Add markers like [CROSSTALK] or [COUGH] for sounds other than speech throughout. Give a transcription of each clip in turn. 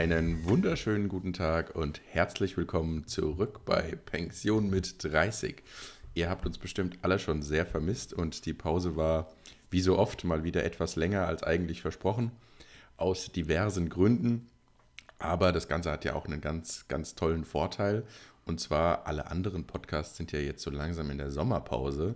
Einen wunderschönen guten Tag und herzlich willkommen zurück bei Pension mit 30. Ihr habt uns bestimmt alle schon sehr vermisst und die Pause war wie so oft mal wieder etwas länger als eigentlich versprochen, aus diversen Gründen. Aber das Ganze hat ja auch einen ganz, ganz tollen Vorteil. Und zwar, alle anderen Podcasts sind ja jetzt so langsam in der Sommerpause.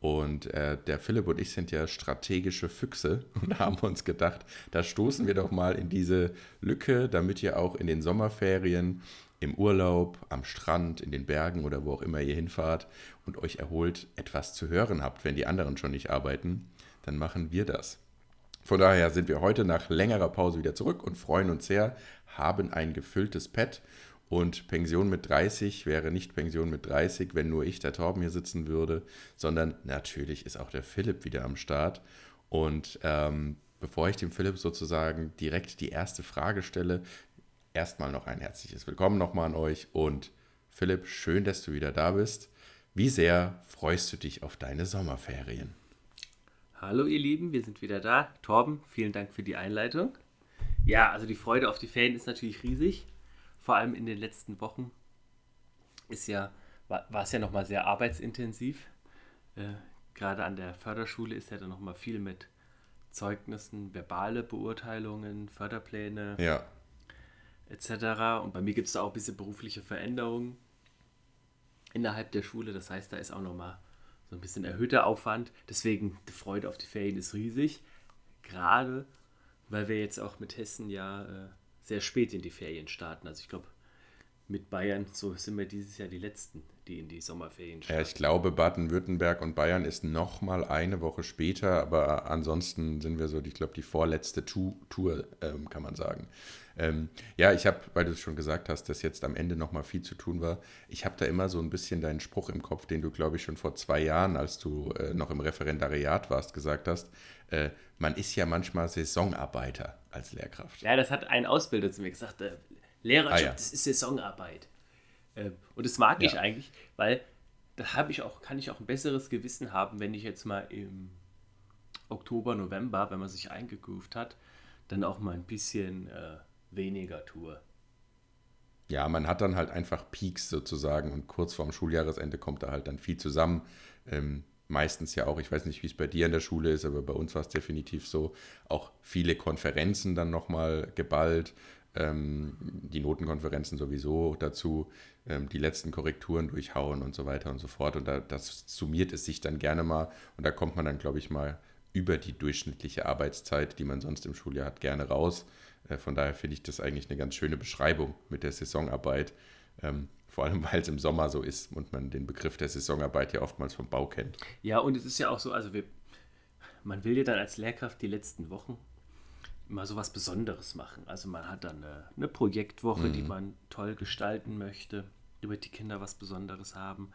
Und äh, der Philipp und ich sind ja strategische Füchse [LAUGHS] und haben uns gedacht, da stoßen wir doch mal in diese Lücke, damit ihr auch in den Sommerferien, im Urlaub, am Strand, in den Bergen oder wo auch immer ihr hinfahrt und euch erholt etwas zu hören habt, wenn die anderen schon nicht arbeiten, dann machen wir das. Von daher sind wir heute nach längerer Pause wieder zurück und freuen uns sehr, haben ein gefülltes Pad und Pension mit 30 wäre nicht Pension mit 30, wenn nur ich, der Torben, hier sitzen würde, sondern natürlich ist auch der Philipp wieder am Start. Und ähm, bevor ich dem Philipp sozusagen direkt die erste Frage stelle, erstmal noch ein herzliches Willkommen nochmal an euch. Und Philipp, schön, dass du wieder da bist. Wie sehr freust du dich auf deine Sommerferien? Hallo ihr Lieben, wir sind wieder da. Torben, vielen Dank für die Einleitung. Ja, also die Freude auf die Ferien ist natürlich riesig vor allem in den letzten Wochen ist ja, war, war es ja nochmal sehr arbeitsintensiv. Äh, gerade an der Förderschule ist ja dann nochmal viel mit Zeugnissen, verbale Beurteilungen, Förderpläne ja. etc. Und bei mir gibt es da auch ein bisschen berufliche Veränderungen innerhalb der Schule. Das heißt, da ist auch nochmal so ein bisschen erhöhter Aufwand. Deswegen die Freude auf die Ferien ist riesig. Gerade weil wir jetzt auch mit Hessen ja äh, sehr spät in die Ferien starten. Also ich glaube, mit Bayern, so sind wir dieses Jahr die Letzten, die in die Sommerferien starten. Ja, ich glaube, Baden-Württemberg und Bayern ist noch mal eine Woche später, aber ansonsten sind wir so, ich glaube, die vorletzte Tour, ähm, kann man sagen. Ähm, ja, ich habe, weil du es schon gesagt hast, dass jetzt am Ende noch mal viel zu tun war, ich habe da immer so ein bisschen deinen Spruch im Kopf, den du, glaube ich, schon vor zwei Jahren, als du äh, noch im Referendariat warst, gesagt hast, äh, man ist ja manchmal Saisonarbeiter als Lehrkraft. Ja, das hat ein Ausbilder zu mir gesagt. Äh, Lehrerjob, ah, ja. das ist Saisonarbeit. Äh, und das mag ja. ich eigentlich, weil da habe ich auch, kann ich auch ein besseres Gewissen haben, wenn ich jetzt mal im Oktober, November, wenn man sich eingegroovt hat, dann auch mal ein bisschen äh, weniger tue. Ja, man hat dann halt einfach Peaks sozusagen und kurz vorm Schuljahresende kommt da halt dann viel zusammen. Ähm, meistens ja auch, ich weiß nicht, wie es bei dir in der Schule ist, aber bei uns war es definitiv so, auch viele Konferenzen dann nochmal geballt, ähm, die Notenkonferenzen sowieso dazu, ähm, die letzten Korrekturen durchhauen und so weiter und so fort. Und da, das summiert es sich dann gerne mal und da kommt man dann, glaube ich, mal über die durchschnittliche Arbeitszeit, die man sonst im Schuljahr hat, gerne raus. Äh, von daher finde ich das eigentlich eine ganz schöne Beschreibung mit der Saisonarbeit. Ähm, vor allem, weil es im Sommer so ist und man den Begriff der Saisonarbeit ja oftmals vom Bau kennt. Ja, und es ist ja auch so, also wir, man will ja dann als Lehrkraft die letzten Wochen immer so was Besonderes machen. Also man hat dann eine, eine Projektwoche, mhm. die man toll gestalten möchte, damit die Kinder was Besonderes haben.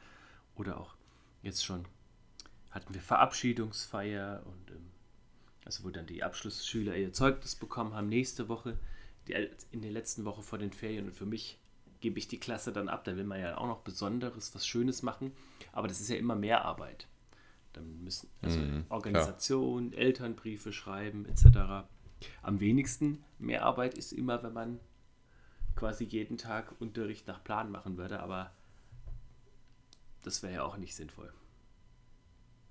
Oder auch jetzt schon hatten wir Verabschiedungsfeier und ähm, also wo dann die Abschlussschüler ihr Zeugnis bekommen haben. Nächste Woche, die, in der letzten Woche vor den Ferien und für mich gebe ich die Klasse dann ab. Da will man ja auch noch Besonderes, was Schönes machen. Aber das ist ja immer mehr Arbeit. Dann müssen also mhm, Organisation, klar. Elternbriefe schreiben etc. Am wenigsten mehr Arbeit ist immer, wenn man quasi jeden Tag Unterricht nach Plan machen würde. Aber das wäre ja auch nicht sinnvoll.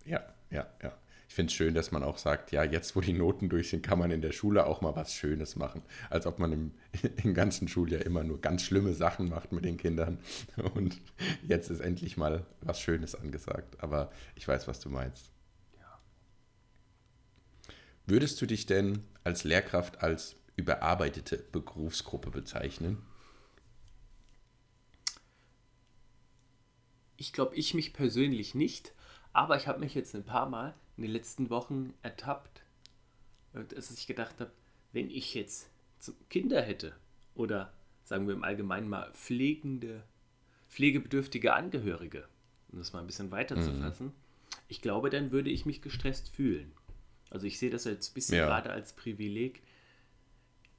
Ja, ja, ja ich finde es schön, dass man auch sagt, ja, jetzt wo die Noten durch sind, kann man in der Schule auch mal was Schönes machen. Als ob man im, [LAUGHS] im ganzen Schuljahr immer nur ganz schlimme Sachen macht mit den Kindern. [LAUGHS] Und jetzt ist endlich mal was Schönes angesagt. Aber ich weiß, was du meinst. Ja. Würdest du dich denn als Lehrkraft als überarbeitete Berufsgruppe bezeichnen? Ich glaube, ich mich persönlich nicht, aber ich habe mich jetzt ein paar Mal in den letzten Wochen ertappt, dass ich gedacht habe, wenn ich jetzt Kinder hätte oder sagen wir im Allgemeinen mal pflegende, pflegebedürftige Angehörige, um das mal ein bisschen weiter mhm. zu fassen, ich glaube, dann würde ich mich gestresst fühlen. Also ich sehe das jetzt ein bisschen ja. gerade als Privileg.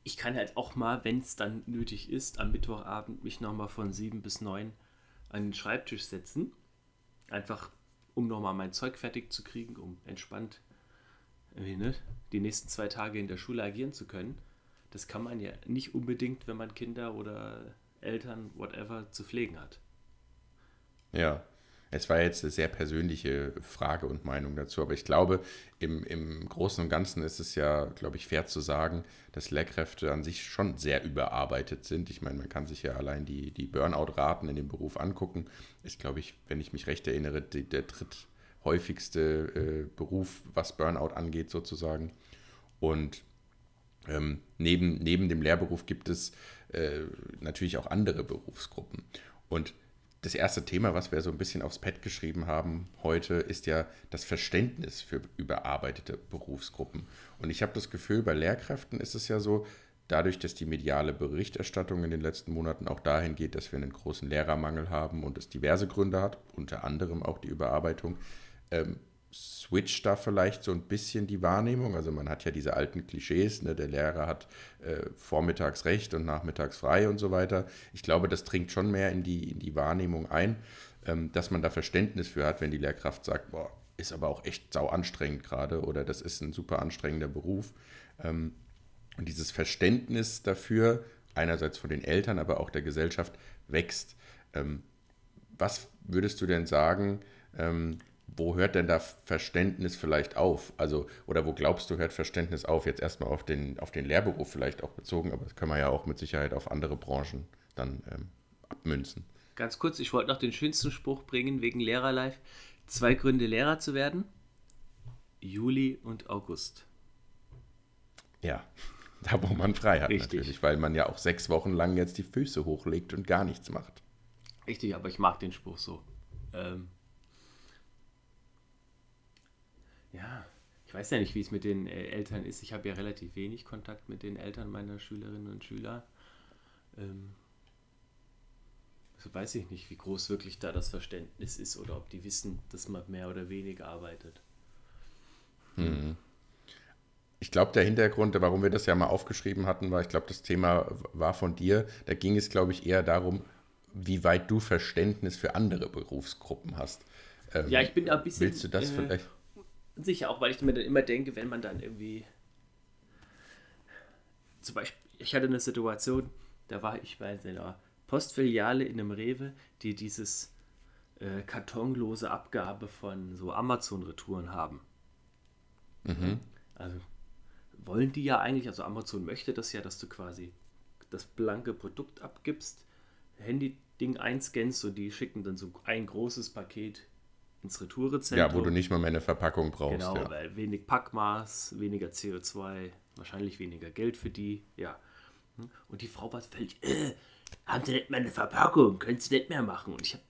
Ich kann halt auch mal, wenn es dann nötig ist, am Mittwochabend mich nochmal von sieben bis neun an den Schreibtisch setzen. Einfach um nochmal mein Zeug fertig zu kriegen, um entspannt ne, die nächsten zwei Tage in der Schule agieren zu können. das kann man ja nicht unbedingt, wenn man Kinder oder Eltern, whatever, zu pflegen hat. Ja, es war jetzt eine sehr persönliche Frage und Meinung dazu, aber ich glaube, im, im Großen und Ganzen ist es ja, glaube ich, fair zu sagen, dass Lehrkräfte an sich schon sehr überarbeitet sind. Ich meine, man kann sich ja allein die, die Burnout-Raten in dem Beruf angucken. Ist, glaube ich, wenn ich mich recht erinnere, die, der dritthäufigste äh, Beruf, was Burnout angeht, sozusagen. Und ähm, neben, neben dem Lehrberuf gibt es äh, natürlich auch andere Berufsgruppen. Und das erste Thema, was wir so ein bisschen aufs Pad geschrieben haben heute, ist ja das Verständnis für überarbeitete Berufsgruppen. Und ich habe das Gefühl, bei Lehrkräften ist es ja so, dadurch, dass die mediale Berichterstattung in den letzten Monaten auch dahin geht, dass wir einen großen Lehrermangel haben und es diverse Gründe hat, unter anderem auch die Überarbeitung, ähm, switcht da vielleicht so ein bisschen die Wahrnehmung. Also man hat ja diese alten Klischees, ne? der Lehrer hat äh, vormittags recht und nachmittags frei und so weiter. Ich glaube, das dringt schon mehr in die, in die Wahrnehmung ein, ähm, dass man da Verständnis für hat, wenn die Lehrkraft sagt, boah, ist aber auch echt sau anstrengend gerade oder das ist ein super anstrengender Beruf. Ähm, und dieses Verständnis dafür, einerseits von den Eltern, aber auch der Gesellschaft, wächst. Ähm, was würdest du denn sagen, ähm, wo hört denn da Verständnis vielleicht auf? Also, oder wo glaubst du, hört Verständnis auf? Jetzt erstmal auf den, auf den Lehrberuf vielleicht auch bezogen, aber das können wir ja auch mit Sicherheit auf andere Branchen dann ähm, abmünzen. Ganz kurz, ich wollte noch den schönsten Spruch bringen wegen Lehrerlife. Zwei Gründe, Lehrer zu werden. Juli und August. Ja, [LAUGHS] da wo man frei hat Richtig. natürlich, weil man ja auch sechs Wochen lang jetzt die Füße hochlegt und gar nichts macht. Richtig, aber ich mag den Spruch so. Ähm, ja, ich weiß ja nicht, wie es mit den äh, Eltern ist. Ich habe ja relativ wenig Kontakt mit den Eltern meiner Schülerinnen und Schüler. Ähm, also weiß ich nicht, wie groß wirklich da das Verständnis ist oder ob die wissen, dass man mehr oder weniger arbeitet. Hm. Ich glaube, der Hintergrund, warum wir das ja mal aufgeschrieben hatten, war, ich glaube, das Thema war von dir. Da ging es, glaube ich, eher darum, wie weit du Verständnis für andere Berufsgruppen hast. Ähm, ja, ich bin ein bisschen. Willst du das äh, vielleicht? Sicher auch, weil ich mir dann immer denke, wenn man dann irgendwie. Zum Beispiel, ich hatte eine Situation, da war ich bei einer Postfiliale in einem Rewe, die dieses äh, kartonlose Abgabe von so Amazon-Retouren haben. Mhm. Also wollen die ja eigentlich, also Amazon möchte das ja, dass du quasi das blanke Produkt abgibst, Handy-Ding einscannst und die schicken dann so ein großes Paket ins Retourezentrum. Ja, wo du nicht mal mehr eine Verpackung brauchst. Genau, ja. weil wenig Packmaß, weniger CO2, wahrscheinlich weniger Geld für die, ja. Und die Frau war völlig, äh, haben sie nicht mehr eine Verpackung, können sie nicht mehr machen. Und ich habe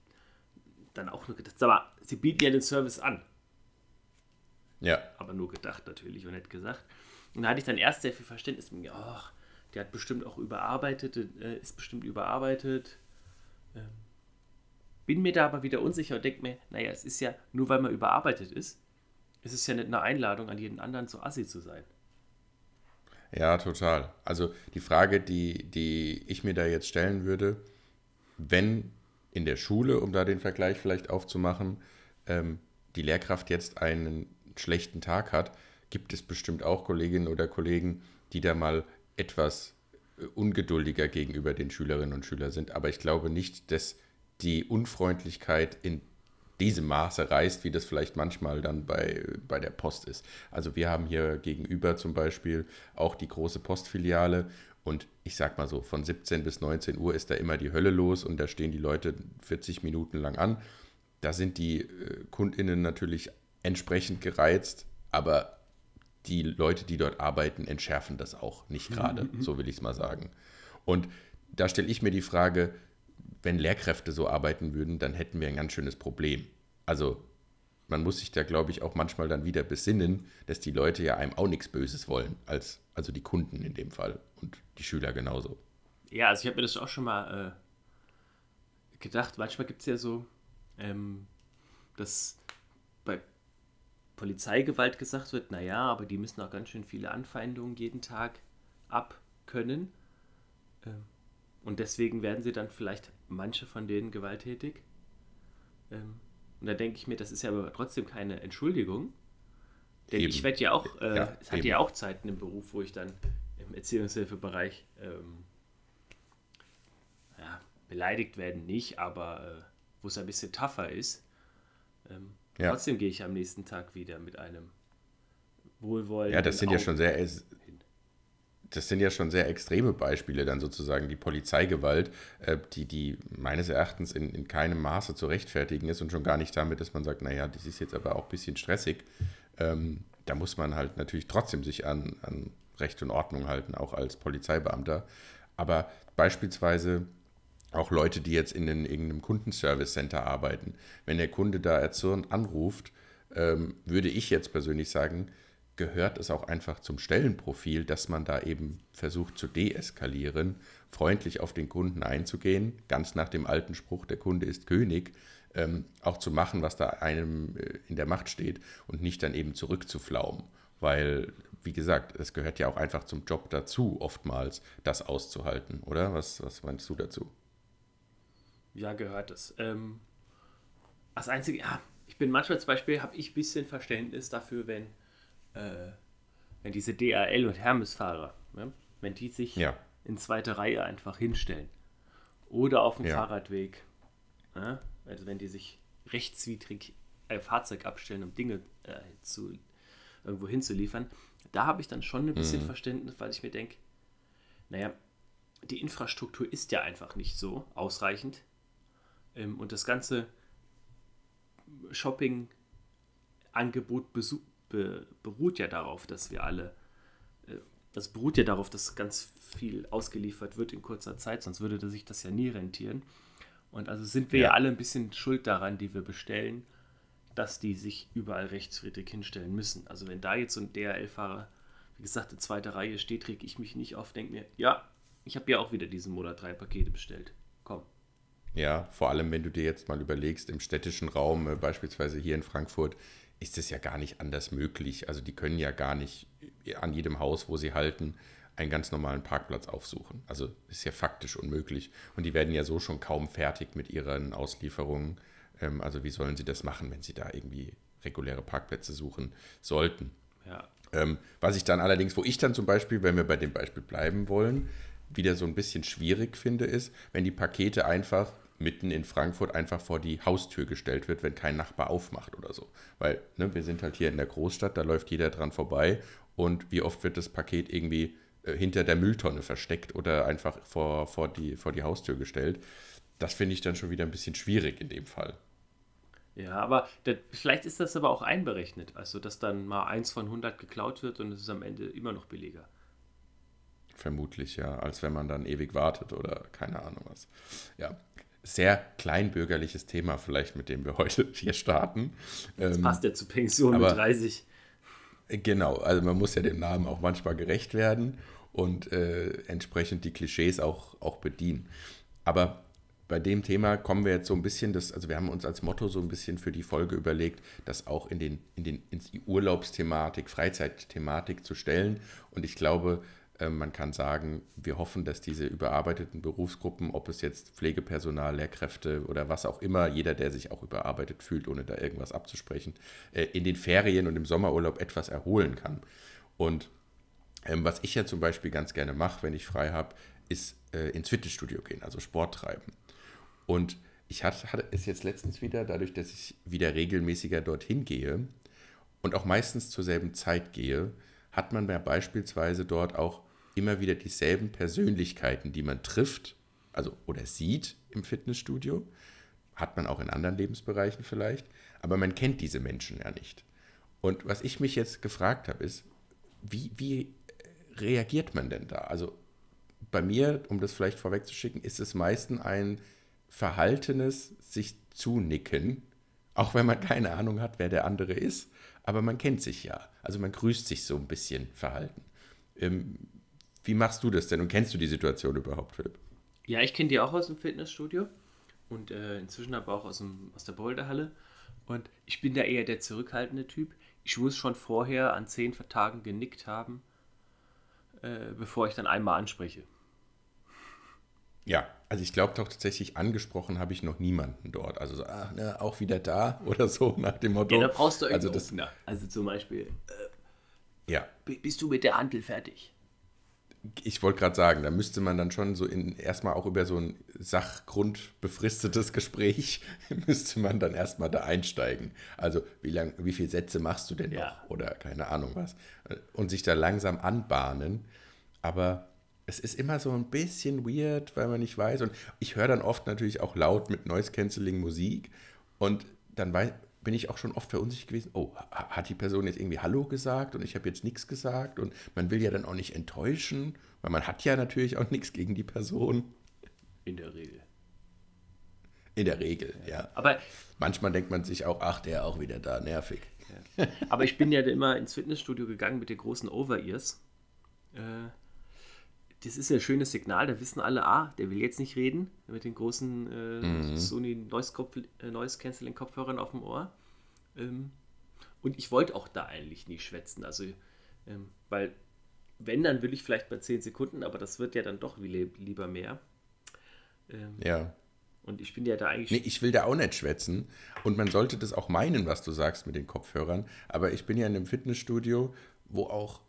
dann auch nur gedacht, aber sie bieten ja den Service an. Ja. Aber nur gedacht natürlich und nicht gesagt. Und da hatte ich dann erst sehr viel Verständnis. Ach, der hat bestimmt auch überarbeitet, äh, ist bestimmt überarbeitet. Ähm, bin mir da aber wieder unsicher und denke mir, naja, es ist ja, nur weil man überarbeitet ist, ist es ja nicht eine Einladung an jeden anderen, so assi zu sein. Ja, total. Also die Frage, die, die ich mir da jetzt stellen würde, wenn in der Schule, um da den Vergleich vielleicht aufzumachen, ähm, die Lehrkraft jetzt einen schlechten Tag hat, gibt es bestimmt auch Kolleginnen oder Kollegen, die da mal etwas äh, ungeduldiger gegenüber den Schülerinnen und Schülern sind. Aber ich glaube nicht, dass die Unfreundlichkeit in diesem Maße reißt, wie das vielleicht manchmal dann bei, bei der Post ist. Also wir haben hier gegenüber zum Beispiel auch die große Postfiliale und ich sag mal so, von 17 bis 19 Uhr ist da immer die Hölle los und da stehen die Leute 40 Minuten lang an. Da sind die äh, KundInnen natürlich entsprechend gereizt, aber die Leute, die dort arbeiten, entschärfen das auch nicht gerade, mhm. so will ich es mal sagen. Und da stelle ich mir die Frage, wenn Lehrkräfte so arbeiten würden, dann hätten wir ein ganz schönes Problem. Also man muss sich da, glaube ich, auch manchmal dann wieder besinnen, dass die Leute ja einem auch nichts Böses wollen, als, also die Kunden in dem Fall und die Schüler genauso. Ja, also ich habe mir das auch schon mal äh, gedacht. Manchmal gibt es ja so, ähm, dass bei Polizeigewalt gesagt wird, naja, aber die müssen auch ganz schön viele Anfeindungen jeden Tag abkönnen. Ähm, und deswegen werden sie dann vielleicht manche von denen gewalttätig. Ähm, und da denke ich mir, das ist ja aber trotzdem keine Entschuldigung. Denn eben. ich werde ja auch, äh, ja, es hatte ja auch Zeiten im Beruf, wo ich dann im Erziehungshilfebereich ähm, ja, beleidigt werden nicht, aber äh, wo es ein bisschen tougher ist. Ähm, ja. Trotzdem gehe ich am nächsten Tag wieder mit einem wohlwollenden Ja, das sind Augen ja schon sehr das sind ja schon sehr extreme Beispiele, dann sozusagen die Polizeigewalt, äh, die, die meines Erachtens in, in keinem Maße zu rechtfertigen ist und schon gar nicht damit, dass man sagt, naja, das ist jetzt aber auch ein bisschen stressig. Ähm, da muss man halt natürlich trotzdem sich an, an Recht und Ordnung halten, auch als Polizeibeamter. Aber beispielsweise auch Leute, die jetzt in, irgendeinem Kundenservice-Center arbeiten, wenn der Kunde da erzürnt anruft, ähm, würde ich jetzt persönlich sagen, gehört es auch einfach zum Stellenprofil, dass man da eben versucht zu deeskalieren, freundlich auf den Kunden einzugehen, ganz nach dem alten Spruch, der Kunde ist König, ähm, auch zu machen, was da einem äh, in der Macht steht und nicht dann eben zurückzuflaumen. Weil, wie gesagt, es gehört ja auch einfach zum Job dazu, oftmals das auszuhalten, oder? Was, was meinst du dazu? Ja, gehört es. Ähm, das Einzige, ja, ich bin manchmal zum Beispiel, habe ich ein bisschen Verständnis dafür, wenn, äh, wenn diese DRL- und Hermes-Fahrer, ne, wenn die sich ja. in zweite Reihe einfach hinstellen. Oder auf dem ja. Fahrradweg. Ne, also wenn die sich rechtswidrig ein Fahrzeug abstellen, um Dinge äh, zu, irgendwo hinzuliefern, da habe ich dann schon ein bisschen mhm. Verständnis, weil ich mir denke, naja, die Infrastruktur ist ja einfach nicht so ausreichend. Ähm, und das ganze Shopping-Angebot be beruht ja darauf, dass wir alle, äh, das beruht ja darauf, dass ganz viel ausgeliefert wird in kurzer Zeit, sonst würde sich das ja nie rentieren. Und also sind wir ja. ja alle ein bisschen schuld daran, die wir bestellen, dass die sich überall rechtsfriedrig hinstellen müssen. Also wenn da jetzt so ein DHL-Fahrer, wie gesagt, in zweiter Reihe steht, reg ich mich nicht auf, denke mir, ja, ich habe ja auch wieder diesen Monat drei Pakete bestellt. Komm. Ja, vor allem, wenn du dir jetzt mal überlegst, im städtischen Raum, äh, beispielsweise hier in Frankfurt, ist es ja gar nicht anders möglich. Also die können ja gar nicht an jedem Haus, wo sie halten, einen ganz normalen Parkplatz aufsuchen. Also ist ja faktisch unmöglich. Und die werden ja so schon kaum fertig mit ihren Auslieferungen. Ähm, also wie sollen sie das machen, wenn sie da irgendwie reguläre Parkplätze suchen sollten? Ja. Ähm, was ich dann allerdings, wo ich dann zum Beispiel, wenn wir bei dem Beispiel bleiben wollen, wieder so ein bisschen schwierig finde, ist, wenn die Pakete einfach mitten in Frankfurt einfach vor die Haustür gestellt wird, wenn kein Nachbar aufmacht oder so. Weil ne, wir sind halt hier in der Großstadt, da läuft jeder dran vorbei und wie oft wird das Paket irgendwie äh, hinter der Mülltonne versteckt oder einfach vor, vor, die, vor die Haustür gestellt. Das finde ich dann schon wieder ein bisschen schwierig in dem Fall. Ja, aber das, vielleicht ist das aber auch einberechnet, also dass dann mal eins von 100 geklaut wird und es ist am Ende immer noch billiger. Vermutlich, ja, als wenn man dann ewig wartet oder keine Ahnung was. Ja, sehr kleinbürgerliches Thema vielleicht, mit dem wir heute [LAUGHS] hier starten. Das ähm, passt ja zur Pension aber, mit 30. Genau, also man muss ja dem Namen auch manchmal gerecht werden und äh, entsprechend die Klischees auch, auch bedienen. Aber bei dem Thema kommen wir jetzt so ein bisschen, das, also wir haben uns als Motto so ein bisschen für die Folge überlegt, das auch in den, in den, in die Urlaubsthematik, Freizeitthematik zu stellen. Und ich glaube, man kann sagen, wir hoffen, dass diese überarbeiteten Berufsgruppen, ob es jetzt Pflegepersonal, Lehrkräfte oder was auch immer, jeder, der sich auch überarbeitet fühlt, ohne da irgendwas abzusprechen, äh, in den Ferien und im Sommerurlaub etwas erholen kann. Und ähm, was ich ja zum Beispiel ganz gerne mache, wenn ich frei habe, ist äh, ins Fitnessstudio gehen, also Sport treiben. Und ich hatte, hatte es jetzt letztens wieder, dadurch, dass ich wieder regelmäßiger dorthin gehe und auch meistens zur selben Zeit gehe, hat man ja beispielsweise dort auch immer wieder dieselben Persönlichkeiten, die man trifft, also oder sieht im Fitnessstudio. Hat man auch in anderen Lebensbereichen vielleicht, aber man kennt diese Menschen ja nicht. Und was ich mich jetzt gefragt habe, ist, wie, wie reagiert man denn da? Also bei mir, um das vielleicht vorwegzuschicken, ist es meistens ein verhaltenes sich zunicken, auch wenn man keine Ahnung hat, wer der andere ist, aber man kennt sich ja. Also man grüßt sich so ein bisschen verhalten. Ähm, wie machst du das denn und kennst du die Situation überhaupt, Philipp? Ja, ich kenne die auch aus dem Fitnessstudio und äh, inzwischen aber auch aus, dem, aus der Boulderhalle. Und ich bin da eher der zurückhaltende Typ. Ich muss schon vorher an zehn Tagen genickt haben, äh, bevor ich dann einmal anspreche. Ja, also ich glaube doch tatsächlich, angesprochen habe ich noch niemanden dort. Also so, ach, ne, auch wieder da [LAUGHS] oder so nach dem Motto. Ja, da brauchst du also das, Also zum Beispiel, äh, ja. bist du mit der Handel fertig? Ich wollte gerade sagen, da müsste man dann schon so in erstmal auch über so ein sachgrundbefristetes Gespräch [LAUGHS] müsste man dann erstmal da einsteigen. Also wie lang, wie viele Sätze machst du denn noch? Ja. Oder keine Ahnung was. Und sich da langsam anbahnen. Aber es ist immer so ein bisschen weird, weil man nicht weiß. Und ich höre dann oft natürlich auch laut mit Noise Cancelling Musik. Und dann weiß, bin ich auch schon oft verunsichert gewesen. Oh, hat die Person jetzt irgendwie Hallo gesagt und ich habe jetzt nichts gesagt? Und man will ja dann auch nicht enttäuschen, weil man hat ja natürlich auch nichts gegen die Person. In der Regel. In der Regel, ja. ja. Aber manchmal denkt man sich auch, ach, der auch wieder da, nervig. Ja. Aber ich bin ja immer ins Fitnessstudio gegangen mit den großen Over-Ears. Äh, das ist ja ein schönes Signal, da wissen alle, ah, der will jetzt nicht reden, mit den großen äh, mhm. Sony Noise, äh, Noise Cancelling Kopfhörern auf dem Ohr. Ähm, und ich wollte auch da eigentlich nie schwätzen, also, ähm, weil, wenn, dann will ich vielleicht bei 10 Sekunden, aber das wird ja dann doch lieber mehr. Ähm, ja. Und ich bin ja da eigentlich. Nee, ich will da auch nicht schwätzen. Und man sollte das auch meinen, was du sagst mit den Kopfhörern. Aber ich bin ja in einem Fitnessstudio, wo auch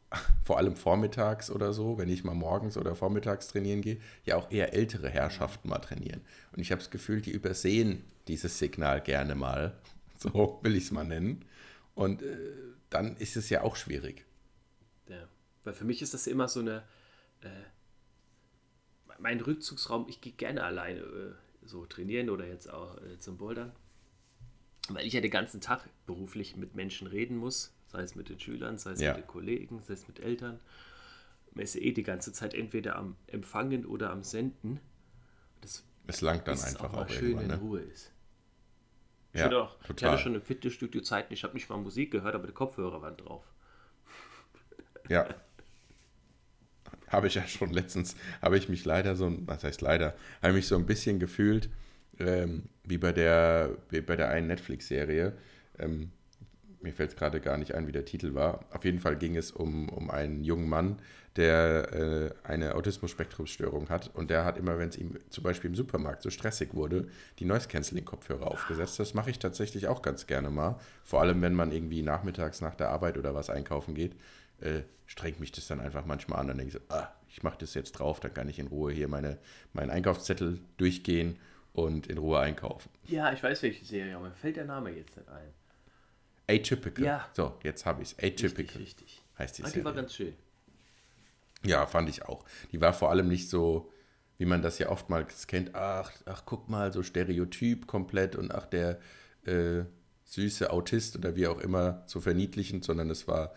vor allem vormittags oder so, wenn ich mal morgens oder vormittags trainieren gehe, ja auch eher ältere Herrschaften mal trainieren. Und ich habe das Gefühl, die übersehen dieses Signal gerne mal. [LAUGHS] So will ich es mal nennen. Und äh, dann ist es ja auch schwierig. Ja, weil für mich ist das immer so eine. Äh, mein Rückzugsraum, ich gehe gerne alleine äh, so trainieren oder jetzt auch äh, zum Bouldern. Weil ich ja den ganzen Tag beruflich mit Menschen reden muss sei es mit den Schülern, sei es ja. mit den Kollegen, sei es mit Eltern. Man ist ja eh die ganze Zeit entweder am Empfangen oder am Senden. Das es langt dann einfach auch, auch schön in ne? Ruhe ist. Ich, ja, auch, ich hatte schon im Fitnessstudio Zeiten, ich habe nicht mal Musik gehört, aber die Kopfhörer waren drauf. Ja. habe ich ja schon letztens, habe ich mich leider so, was heißt leider, habe mich so ein bisschen gefühlt, ähm, wie bei der, wie bei der einen Netflix-Serie. Ähm, mir fällt es gerade gar nicht ein, wie der Titel war. Auf jeden Fall ging es um, um einen jungen Mann, der äh, eine Autismus-Spektrumsstörung hat. Und der hat immer, wenn es ihm zum Beispiel im Supermarkt so stressig wurde, die Noise-Canceling-Kopfhörer aufgesetzt. Das mache ich tatsächlich auch ganz gerne mal. Vor allem, wenn man irgendwie nachmittags nach der Arbeit oder was einkaufen geht, äh, strengt mich das dann einfach manchmal an. Dann denke ich so, ah, ich mache das jetzt drauf, dann kann ich in Ruhe hier meine, meinen Einkaufszettel durchgehen und in Ruhe einkaufen. Ja, ich weiß welche Serie, aber mir fällt der Name jetzt nicht ein. Atypical. Ja. So, jetzt habe ich es. Atypical. Richtig, richtig. Heißt die ah, die war ganz schön. Ja, fand ich auch. Die war vor allem nicht so, wie man das ja oftmals kennt. Ach, ach guck mal, so Stereotyp komplett und ach, der äh, süße Autist oder wie auch immer, so verniedlichend, sondern es war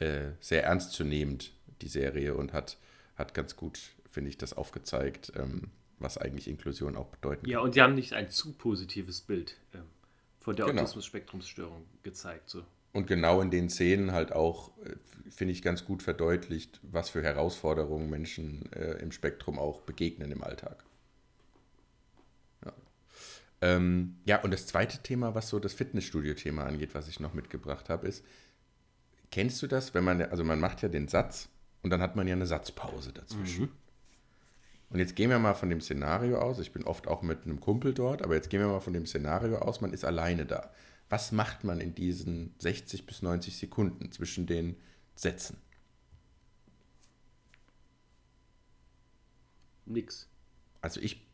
äh, sehr ernstzunehmend, die Serie, und hat, hat ganz gut, finde ich, das aufgezeigt, ähm, was eigentlich Inklusion auch bedeuten Ja, und die haben nicht ein zu positives Bild ähm, von der genau. Autismus-Spektrumsstörung gezeigt. So. Und genau in den Szenen halt auch, äh, finde ich, ganz gut verdeutlicht, was für Herausforderungen Menschen äh, im Spektrum auch begegnen im Alltag. Ja. Ähm, ja, und das zweite Thema, was so das Fitnessstudio-Thema angeht, was ich noch mitgebracht habe, ist, kennst du das, wenn man, also man macht ja den Satz und dann hat man ja eine Satzpause dazwischen. Mhm. Und jetzt gehen wir mal von dem Szenario aus. Ich bin oft auch mit einem Kumpel dort, aber jetzt gehen wir mal von dem Szenario aus, man ist alleine da. Was macht man in diesen 60 bis 90 Sekunden zwischen den Sätzen? Nix. Also ich,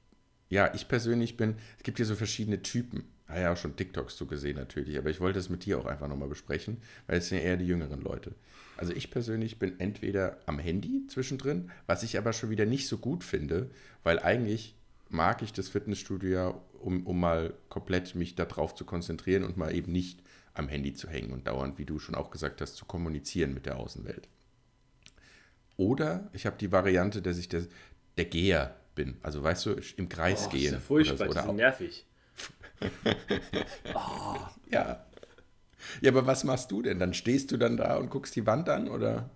ja, ich persönlich bin, es gibt hier so verschiedene Typen. Ah ja, auch schon TikToks zu gesehen natürlich, aber ich wollte es mit dir auch einfach nochmal besprechen, weil es sind ja eher die jüngeren Leute. Also ich persönlich bin entweder am Handy zwischendrin, was ich aber schon wieder nicht so gut finde, weil eigentlich mag ich das Fitnessstudio ja, um, um mal komplett mich darauf zu konzentrieren und mal eben nicht am Handy zu hängen und dauernd, wie du schon auch gesagt hast, zu kommunizieren mit der Außenwelt. Oder ich habe die Variante, dass ich der, der Geher bin. Also weißt du, im Kreis oh, gehen. Das ist ja furchtbar, oder so, oder nervig. Oh. [LAUGHS] Ja, ja, aber was machst du denn? Dann stehst du dann da und guckst die Wand an, oder?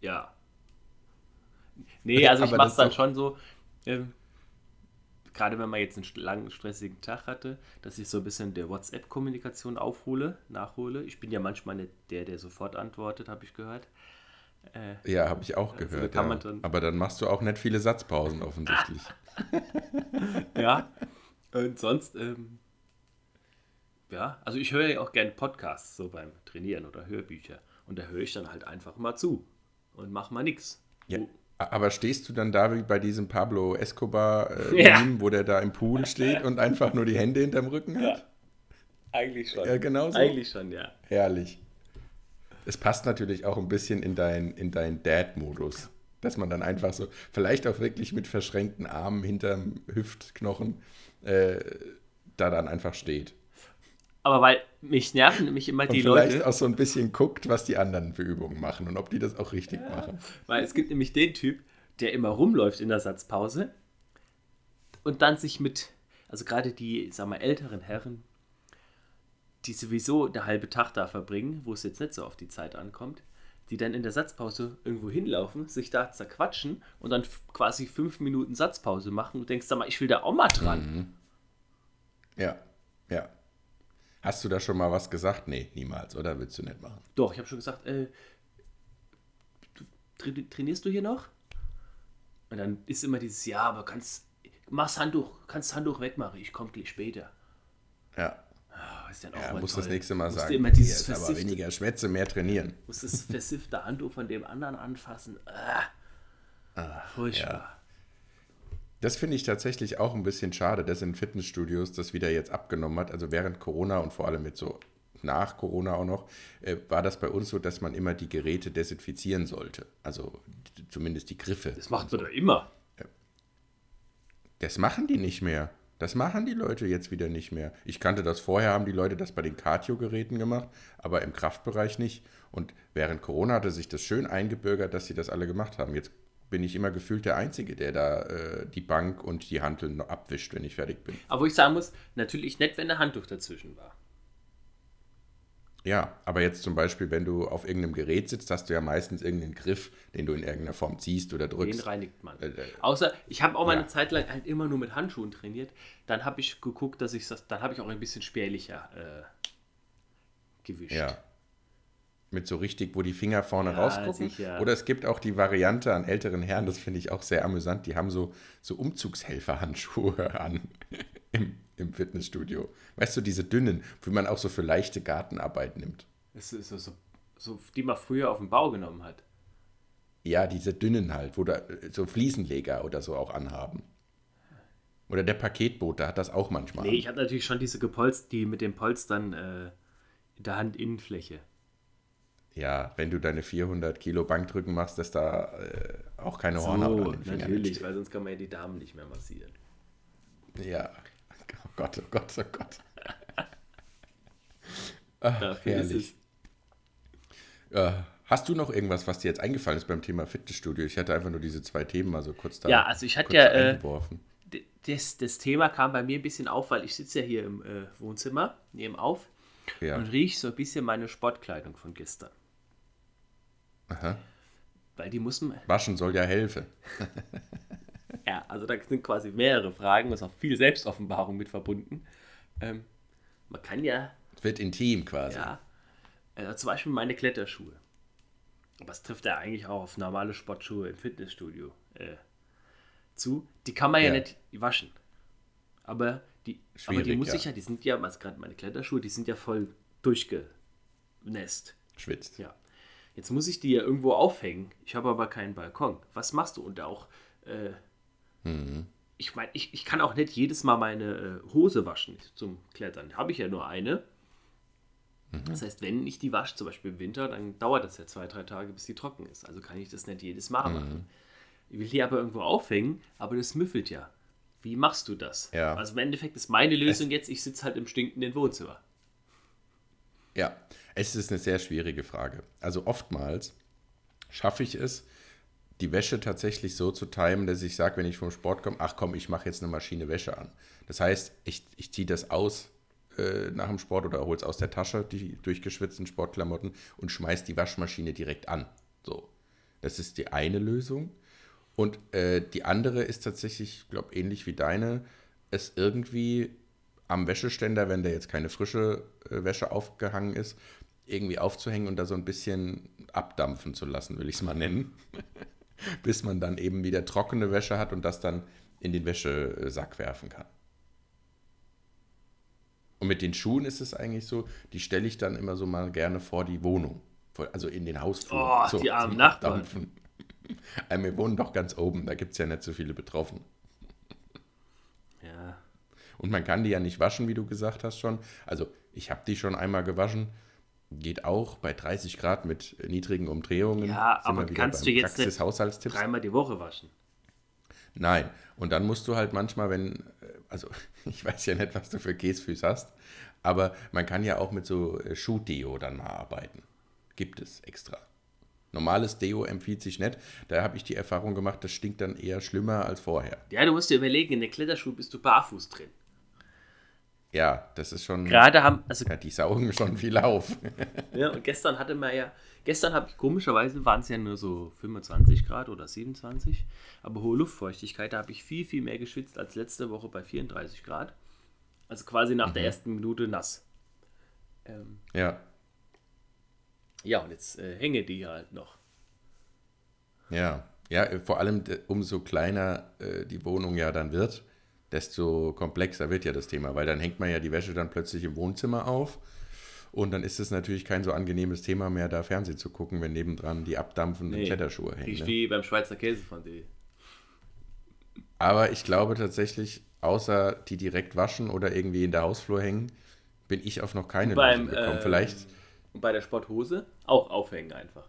Ja. Nee, also ich mach's dann schon so, ähm, gerade wenn man jetzt einen langen, stressigen Tag hatte, dass ich so ein bisschen der WhatsApp-Kommunikation aufhole, nachhole. Ich bin ja manchmal nicht der, der sofort antwortet, habe ich gehört. Äh, ja, habe ich auch also gehört. Ja. Dann Aber dann machst du auch nicht viele Satzpausen [LAUGHS] offensichtlich. ja. Und sonst, ähm, ja, also ich höre ja auch gerne Podcasts so beim Trainieren oder Hörbücher. Und da höre ich dann halt einfach mal zu und mache mal nichts. Ja, aber stehst du dann da wie bei diesem Pablo Escobar, äh, [LAUGHS] Ja. Meme, wo der da im Pool steht und einfach nur die Hände hinterm Rücken hat? Eigentlich schon. Ja, genau so. Eigentlich schon, ja. Herrlich. Es passt natürlich auch ein bisschen in dein, in dein Dad-Modus. Dass man dann einfach so, vielleicht auch wirklich mit verschränkten Armen hinterm Hüftknochen, äh, da dann einfach steht. Aber weil mich nerven nämlich immer Und die vielleicht Leute, auch so ein bisschen guckt, was die anderen für Übungen machen und ob die das auch richtig machen. weil es gibt nämlich den Typ, der immer rumläuft in der Satzpause und dann sich mit, also gerade die, sag mal, älteren Herren, die sowieso der halbe Tag da verbringen, wo es jetzt nicht so auf die Zeit ankommt, die dann in der Satzpause irgendwo hinlaufen, sich da zerquatschen und dann quasi fünf Minuten Satzpause machen und denkst, sag mal, ich will da auch mal dran. Ja, ja. Hast du da schon mal was gesagt? Nee, niemals, oder willst du nicht machen? Doch, ich habe schon gesagt, äh, tra trainierst du hier noch? Und dann ist immer dieses, ja, aber kannst, mach's Handtuch, kannst das Handtuch wegmachen, ich komme gleich später. Ja, ist dann auch ja mal muss toll. das nächste Mal Musst sagen. Immer dieses ist aber weniger Schwätze, mehr trainieren. [LAUGHS] musst das versiffte Handtuch von dem anderen anfassen. Ah, furchtbar. Das finde ich tatsächlich auch ein bisschen schade, dass in Fitnessstudios das wieder jetzt abgenommen hat. Also während Corona und vor allem jetzt so nach Corona auch noch, äh, war das bei uns so, dass man immer die Geräte desinfizieren sollte. Also zumindest die Griffe. Das macht man doch immer. Das machen die nicht mehr. Das machen die Leute jetzt wieder nicht mehr. Ich kannte das vorher, haben die Leute das bei den Cardio-Geräten gemacht, aber im Kraftbereich nicht. Und während Corona hatte sich das schön eingebürgert, dass sie das alle gemacht haben. Jetzt bin ich immer gefühlt der Einzige, der da äh, die Bank und die Hanteln noch abwischt, wenn ich fertig bin. Aber wo ich sagen muss, natürlich nicht, wenn ein Handtuch dazwischen war. Ja, aber jetzt zum Beispiel, wenn du auf irgendeinem Gerät sitzt, hast du ja meistens irgendeinen Griff, den du in irgendeiner Form ziehst oder Den drückst. reinigt man. Äh, äh, Außer, ich habe auch mal ja. eine Zeit lang halt immer nur mit Handschuhen trainiert. Dann habe ich geguckt, dass ich das, dann habe ich auch ein bisschen spärlicher äh, gewischt. Ja. Mit so richtig, wo die Finger vorne Ja, rausgucken. sicher. Oder es gibt auch die Variante an älteren Herren, das finde ich auch sehr amüsant, die haben so, so Umzugshelferhandschuhe [LAUGHS] an im, im Fitnessstudio. Weißt du, diese dünnen, wie man auch so für leichte Gartenarbeit nimmt. Das ist so, so, so, die man früher auf den Bau genommen hat. Ja, diese dünnen halt, wo da äh, so Fliesenleger oder so auch anhaben. Oder der Paketbote hat das auch manchmal. Nee, ich hatte natürlich schon diese gepolst, die mit den Polstern äh, in der Handinnenfläche. Ja, wenn du deine 400 Kilo Bankdrücken machst, dass da äh, auch keine Hornhaut So, an den Fingern natürlich, entsteht. weil sonst kann man ja die Damen nicht mehr massieren. Ja. Oh Gott, oh Gott, oh Gott. Ach, Dafür herrlich. Äh, hast du noch irgendwas, was dir jetzt eingefallen ist beim Thema Fitnessstudio? Ich hatte einfach nur diese zwei Themen mal so kurz da Ja, also ich hatte ja, äh, eingeworfen. D- Das, das Thema kam bei mir ein bisschen auf, weil ich sitze ja hier im äh, Wohnzimmer, nebenauf Ja. und rieche so ein bisschen meine Sportkleidung von gestern. Aha. Weil die muss man, Waschen soll ja helfen. [LAUGHS] also da sind quasi mehrere Fragen, da ist auch viel Selbstoffenbarung mit verbunden. Ähm, man kann ja, Es wird intim quasi. ja, äh, zum Beispiel meine Kletterschuhe. Aber das trifft ja eigentlich auch auf normale Sportschuhe im Fitnessstudio äh, zu. Die kann man ja, Ja. nicht waschen. Aber die, aber die Schwierig, muss ja. ich ja, die sind ja, also gerade meine Kletterschuhe, die sind ja voll durchgenässt. Schwitzt. Ja. Jetzt muss ich die ja irgendwo aufhängen. Ich habe aber keinen Balkon. Was machst du? Und auch, äh, Mhm. ich meine, ich, ich kann auch nicht jedes Mal meine äh, Hose waschen zum Klettern. Habe ich ja nur eine. Mhm. Das heißt, wenn ich die wasche, zum Beispiel im Winter, dann dauert das ja zwei, drei Tage, bis die trocken ist. Also kann ich das nicht jedes Mal Mhm. machen. Ich will die aber irgendwo aufhängen, aber das müffelt ja. Wie machst du das? Ja. Also im Endeffekt ist meine Lösung jetzt, ich sitze halt im stinkenden Wohnzimmer. Ja, es ist eine sehr schwierige Frage. Also oftmals schaffe ich es, die Wäsche tatsächlich so zu timen, dass ich sage, wenn ich vom Sport komme, ach komm, ich mache jetzt eine Maschine Wäsche an. Das heißt, ich, ich ziehe das aus äh, nach dem Sport oder hole es aus der Tasche, die durchgeschwitzten Sportklamotten und schmeiß die Waschmaschine direkt an. So, das ist die eine Lösung. Und äh, die andere ist tatsächlich, ich glaube, ähnlich wie deine, es irgendwie am Wäscheständer, wenn da jetzt keine frische äh, Wäsche aufgehangen ist, irgendwie aufzuhängen und da so ein bisschen abdampfen zu lassen, will ich es mal nennen. Bis man dann eben wieder trockene Wäsche hat und das dann in den Wäschesack werfen kann. Und mit den Schuhen ist es eigentlich so, die stelle ich dann immer so mal gerne vor die Wohnung. Also in den Hausflur. Oh, so, die armen Nachbarn. Abdampfen. [LAUGHS] Wir wohnen doch ganz oben, da gibt es ja nicht so viele betroffen. Ja. Und man kann die ja nicht waschen, wie du gesagt hast schon. Also ich habe die schon einmal gewaschen. Geht auch bei 30 Grad mit niedrigen Umdrehungen. Ja, Sind aber kannst du jetzt nicht dreimal die Woche waschen? Nein. Und dann musst du halt manchmal, wenn, äh, also [LAUGHS] ich weiß ja nicht, was du für Käsefüße hast, aber man kann ja auch mit so äh, Schuhdeo dann mal arbeiten. Gibt es extra. Normales Deo empfiehlt sich nicht. Da habe ich die Erfahrung gemacht, das stinkt dann eher schlimmer als vorher. Ja, du musst dir überlegen, in den Kletterschuhen bist du barfuß drin. Ja, das ist schon. Gerade haben, also Ja, die saugen schon viel auf. [LAUGHS] Ja, und gestern hatte man ja, gestern habe ich komischerweise waren es ja nur so 25 Grad oder 27, aber hohe Luftfeuchtigkeit, da habe ich viel, viel mehr geschwitzt als letzte Woche bei 34 Grad. Also quasi nach der ersten Minute nass. Ähm, ja, ja, und jetzt äh, hänge die halt noch. ja. Ja, äh, vor allem äh, umso kleiner äh, die Wohnung ja dann wird, desto komplexer wird ja das Thema, weil dann hängt man ja die Wäsche dann plötzlich im Wohnzimmer auf und dann ist es natürlich kein so angenehmes Thema mehr, da Fernsehen zu gucken, wenn nebendran die abdampfenden Nee, Kletterschuhe hängen. Ne? wie beim Schweizer Käse von dir. Aber ich glaube tatsächlich, außer die direkt waschen oder irgendwie in der Hausflur hängen, bin ich auf noch keine Beim, Lösung gekommen. ähm, Vielleicht, Und bei der Sporthose auch aufhängen einfach.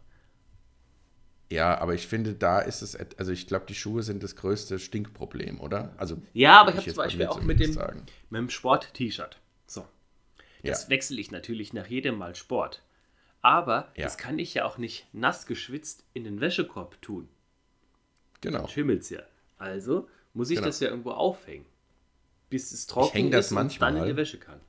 Ja, aber ich finde, da ist es, also ich glaube, die Schuhe sind das größte Stinkproblem, oder? Also Ja, aber ich habe zum bei Beispiel auch mit dem, zumindest sagen. mit dem Sport-T-Shirt. So. Das Ja. wechsle ich natürlich nach jedem Mal Sport. Aber Ja. das kann ich ja auch nicht nass geschwitzt in den Wäschekorb tun. Genau. Schimmelt's ja. Also muss ich Genau. das ja irgendwo aufhängen. Bis es trocken ist und es dann in manchmal. die Wäsche kann.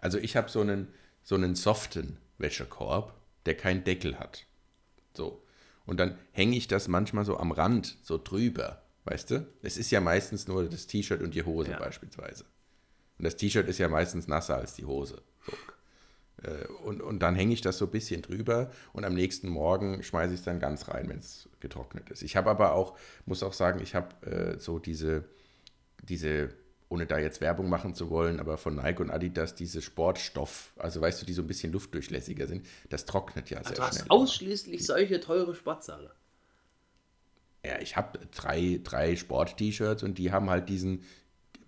Also ich habe so einen, so einen soften Wäschekorb, der keinen Deckel hat. So. Und dann hänge ich das manchmal so am Rand, so drüber. Weißt du? Es ist ja meistens nur das T-Shirt und die Hose Ja. beispielsweise. Und das T-Shirt ist ja meistens nasser als die Hose. So. Äh, Und, und dann hänge ich das so ein bisschen drüber und am nächsten Morgen schmeiße ich es dann ganz rein, wenn es getrocknet ist. Ich habe aber auch, muss auch sagen, ich habe äh, so diese, diese, ohne da jetzt Werbung machen zu wollen, aber von Nike und Adidas diese Sportstoff, also weißt du, die so ein bisschen luftdurchlässiger sind, das trocknet ja sehr Also du schnell. hast ausschließlich solche teure Sportsachen. Ja, ich habe drei, drei Sport-T-Shirts und die haben halt diesen,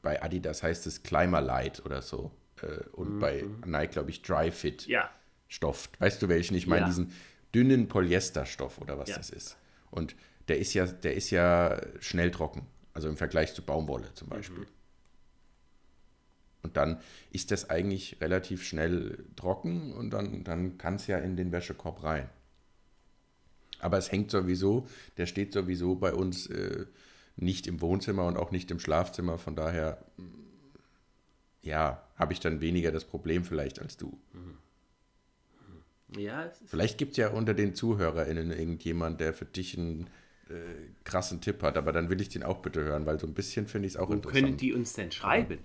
bei Adidas heißt es Climber Light oder so. äh, Und bei Nike, glaube ich, Dry Fit Ja. Stoff. Weißt du welchen? Ich meine Ja. diesen dünnen Polyesterstoff oder was Ja. das ist. Und der ist ja, der ist ja schnell trocken. Also im Vergleich zu Baumwolle zum Beispiel. Und dann ist das eigentlich relativ schnell trocken und dann, dann kann es ja in den Wäschekorb rein. Aber es hängt sowieso, der steht sowieso bei uns äh, nicht im Wohnzimmer und auch nicht im Schlafzimmer. Von daher, mm, ja, habe ich dann weniger das Problem vielleicht als du. Ja, Vielleicht gibt es ja unter den ZuhörerInnen irgendjemand, der für dich einen äh, krassen Tipp hat, aber dann will ich den auch bitte hören, weil so ein bisschen finde ich es auch Wo interessant. können die uns denn schreiben?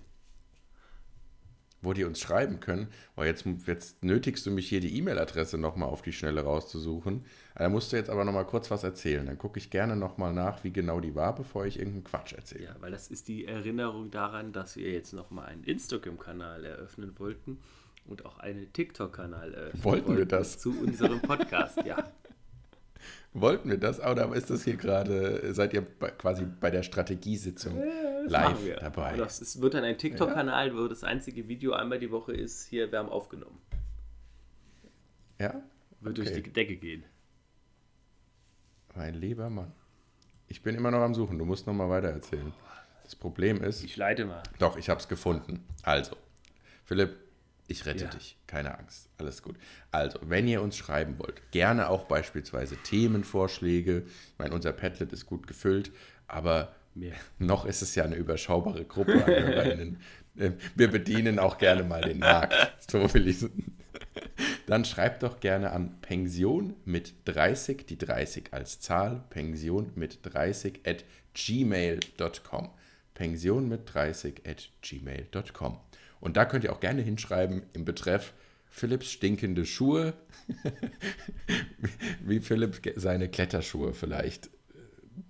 Wo die uns schreiben können. Oh, jetzt, jetzt nötigst du mich hier die E-Mail-Adresse nochmal auf die Schnelle rauszusuchen. Da musst du jetzt aber nochmal kurz was erzählen. Dann gucke ich gerne nochmal nach, wie genau die war, bevor ich irgendeinen Quatsch erzähle. Ja, weil das ist die Erinnerung daran, dass wir jetzt nochmal einen Instagram-Kanal eröffnen wollten und auch einen TikTok-Kanal eröffnen Wollten wir das? Zu unserem Podcast, ja. [LAUGHS] Wollten wir das? Oder ist das hier gerade, seid ihr bei, quasi bei der Strategiesitzung Machen live wir. dabei? Das ist, wird dann ein TikTok-Kanal, wo das einzige Video einmal die Woche ist, hier, wir haben aufgenommen. Ja? Wird durch die Decke gehen. Mein lieber Mann. Ich bin immer noch am Suchen. Du musst nochmal weiter erzählen. Das Problem ist, Ich leite mal. Doch, ich habe es gefunden. Also, Philipp, ich rette Ja. dich. Keine Angst. Alles gut. Also, wenn ihr uns schreiben wollt, gerne auch beispielsweise Themenvorschläge. Ich meine, unser Padlet ist gut gefüllt, aber Mehr. noch ist es ja eine überschaubare Gruppe an HörerInnen. Äh, Wir bedienen auch gerne mal den Markt. So will ich Dann schreibt doch gerne an Pension mit 30, die 30 als Zahl, Pension mit 30 at gmail.com. Pension mit 30 at gmail.com. Und da könnt ihr auch gerne hinschreiben im Betreff Philipps stinkende Schuhe, [LAUGHS] wie Philipp seine Kletterschuhe vielleicht äh,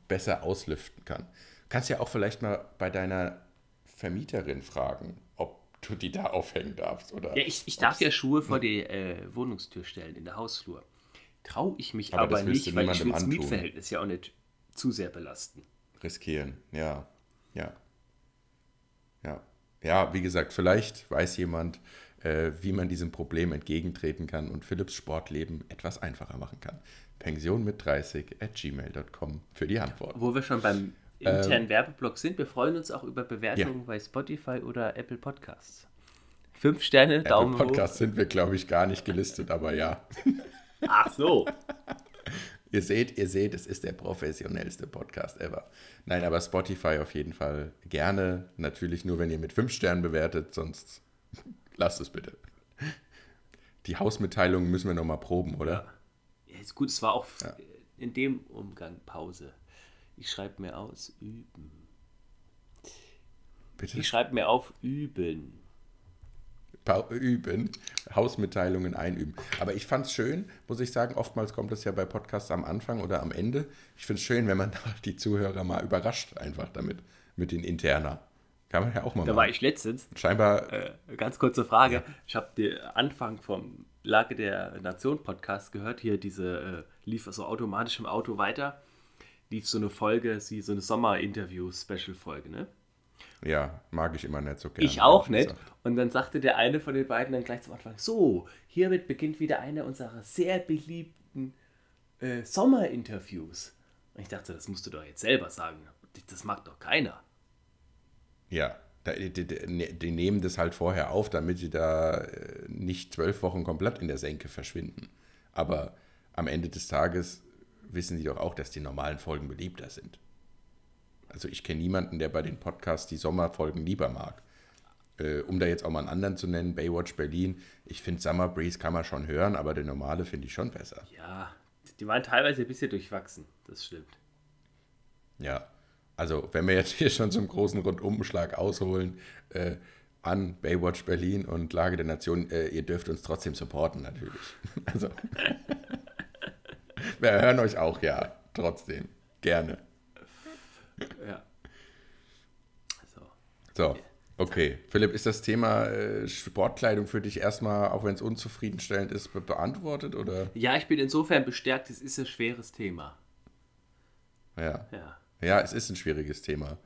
besser auslüften kann. Kannst ja auch vielleicht mal bei deiner Vermieterin fragen, ob du die da aufhängen darfst oder. Ja, ich, ich darf ja Schuhe vor die äh, Wohnungstür stellen, in der Hausflur. Traue ich mich Aber aber, nicht, weil ich will das. Mietverhältnis ja auch nicht zu sehr belasten. riskieren. Ja, ja. Ja, ja wie gesagt, vielleicht weiß jemand, äh, wie man diesem Problem entgegentreten kann und Philipps Sportleben etwas einfacher machen kann. Pension mit 30 at gmail.com für die Antwort. Wo wir schon beim internen Werbeblock sind, wir freuen uns auch über Bewertungen Ähm. Ja. bei Spotify oder Apple Podcasts. Fünf Sterne, Daumen Apple Podcast sind wir, glaube ich, gar nicht gelistet, aber ja. hoch. Ach so. [LAUGHS] Ihr seht, ihr seht, es ist der professionellste Podcast ever. Nein, aber Spotify auf jeden Fall gerne. Natürlich nur, wenn ihr mit 5 Sternen bewertet, sonst [LAUGHS] lasst es bitte. Die Hausmitteilungen müssen wir nochmal proben, oder? Ja, ist gut, es war auch in dem Umgang Pause. Ich schreibe mir aus, üben. Bitte? Ich schreibe mir auf, üben. Üben, Hausmitteilungen einüben. Aber ich fand es schön, muss ich sagen, oftmals kommt es ja bei Podcasts am Anfang oder am Ende. Ich finde es schön, wenn man [LAUGHS] die Zuhörer mal überrascht einfach damit, mit den Interna. Kann man ja auch mal Da machen. war ich letztens, Scheinbar, äh, ganz kurze Frage. Ich habe den Anfang vom Lage der Nation Podcast gehört. Hier diese äh, lief so automatisch im Auto weiter. Lief so eine Folge, sie so eine Sommer-Interview-Special-Folge, ne? Ja, mag ich immer nicht so gerne. Ich auch nicht. gesagt. Und dann sagte der eine von den beiden dann gleich zum Anfang: So, hiermit beginnt wieder einer unserer sehr beliebten äh, Sommerinterviews. Und ich dachte, das musst du doch jetzt selber sagen. Das mag doch keiner. Ja, die, die, die nehmen das halt vorher auf, damit sie da äh, nicht zwölf Wochen komplett in der Senke verschwinden. Aber am Ende des Tages wissen sie doch auch, dass die normalen Folgen beliebter sind. Also ich kenne niemanden, der bei den Podcasts die Sommerfolgen lieber mag. Äh, um da jetzt auch mal einen anderen zu nennen, Baywatch Berlin. Ich finde Summer Breeze kann man schon hören, aber der normale finde ich schon besser. Ja, die waren teilweise ein bisschen durchwachsen. Das stimmt. Ja, also wenn wir jetzt hier schon zum großen Rundumschlag ausholen, äh, an Baywatch Berlin und Lage der Nation, äh, ihr dürft uns trotzdem supporten natürlich. [LAUGHS] Also, [LAUGHS] wir hören euch auch, ja, trotzdem, gerne. Ja. So. So, okay. Philipp, ist das Thema äh, Sportkleidung für dich erstmal, auch wenn es unzufriedenstellend ist, be beantwortet oder? Ja, ich bin insofern bestärkt, es ist ein schweres Thema. Ja. Ja. Ja, es ist ein schwieriges Thema.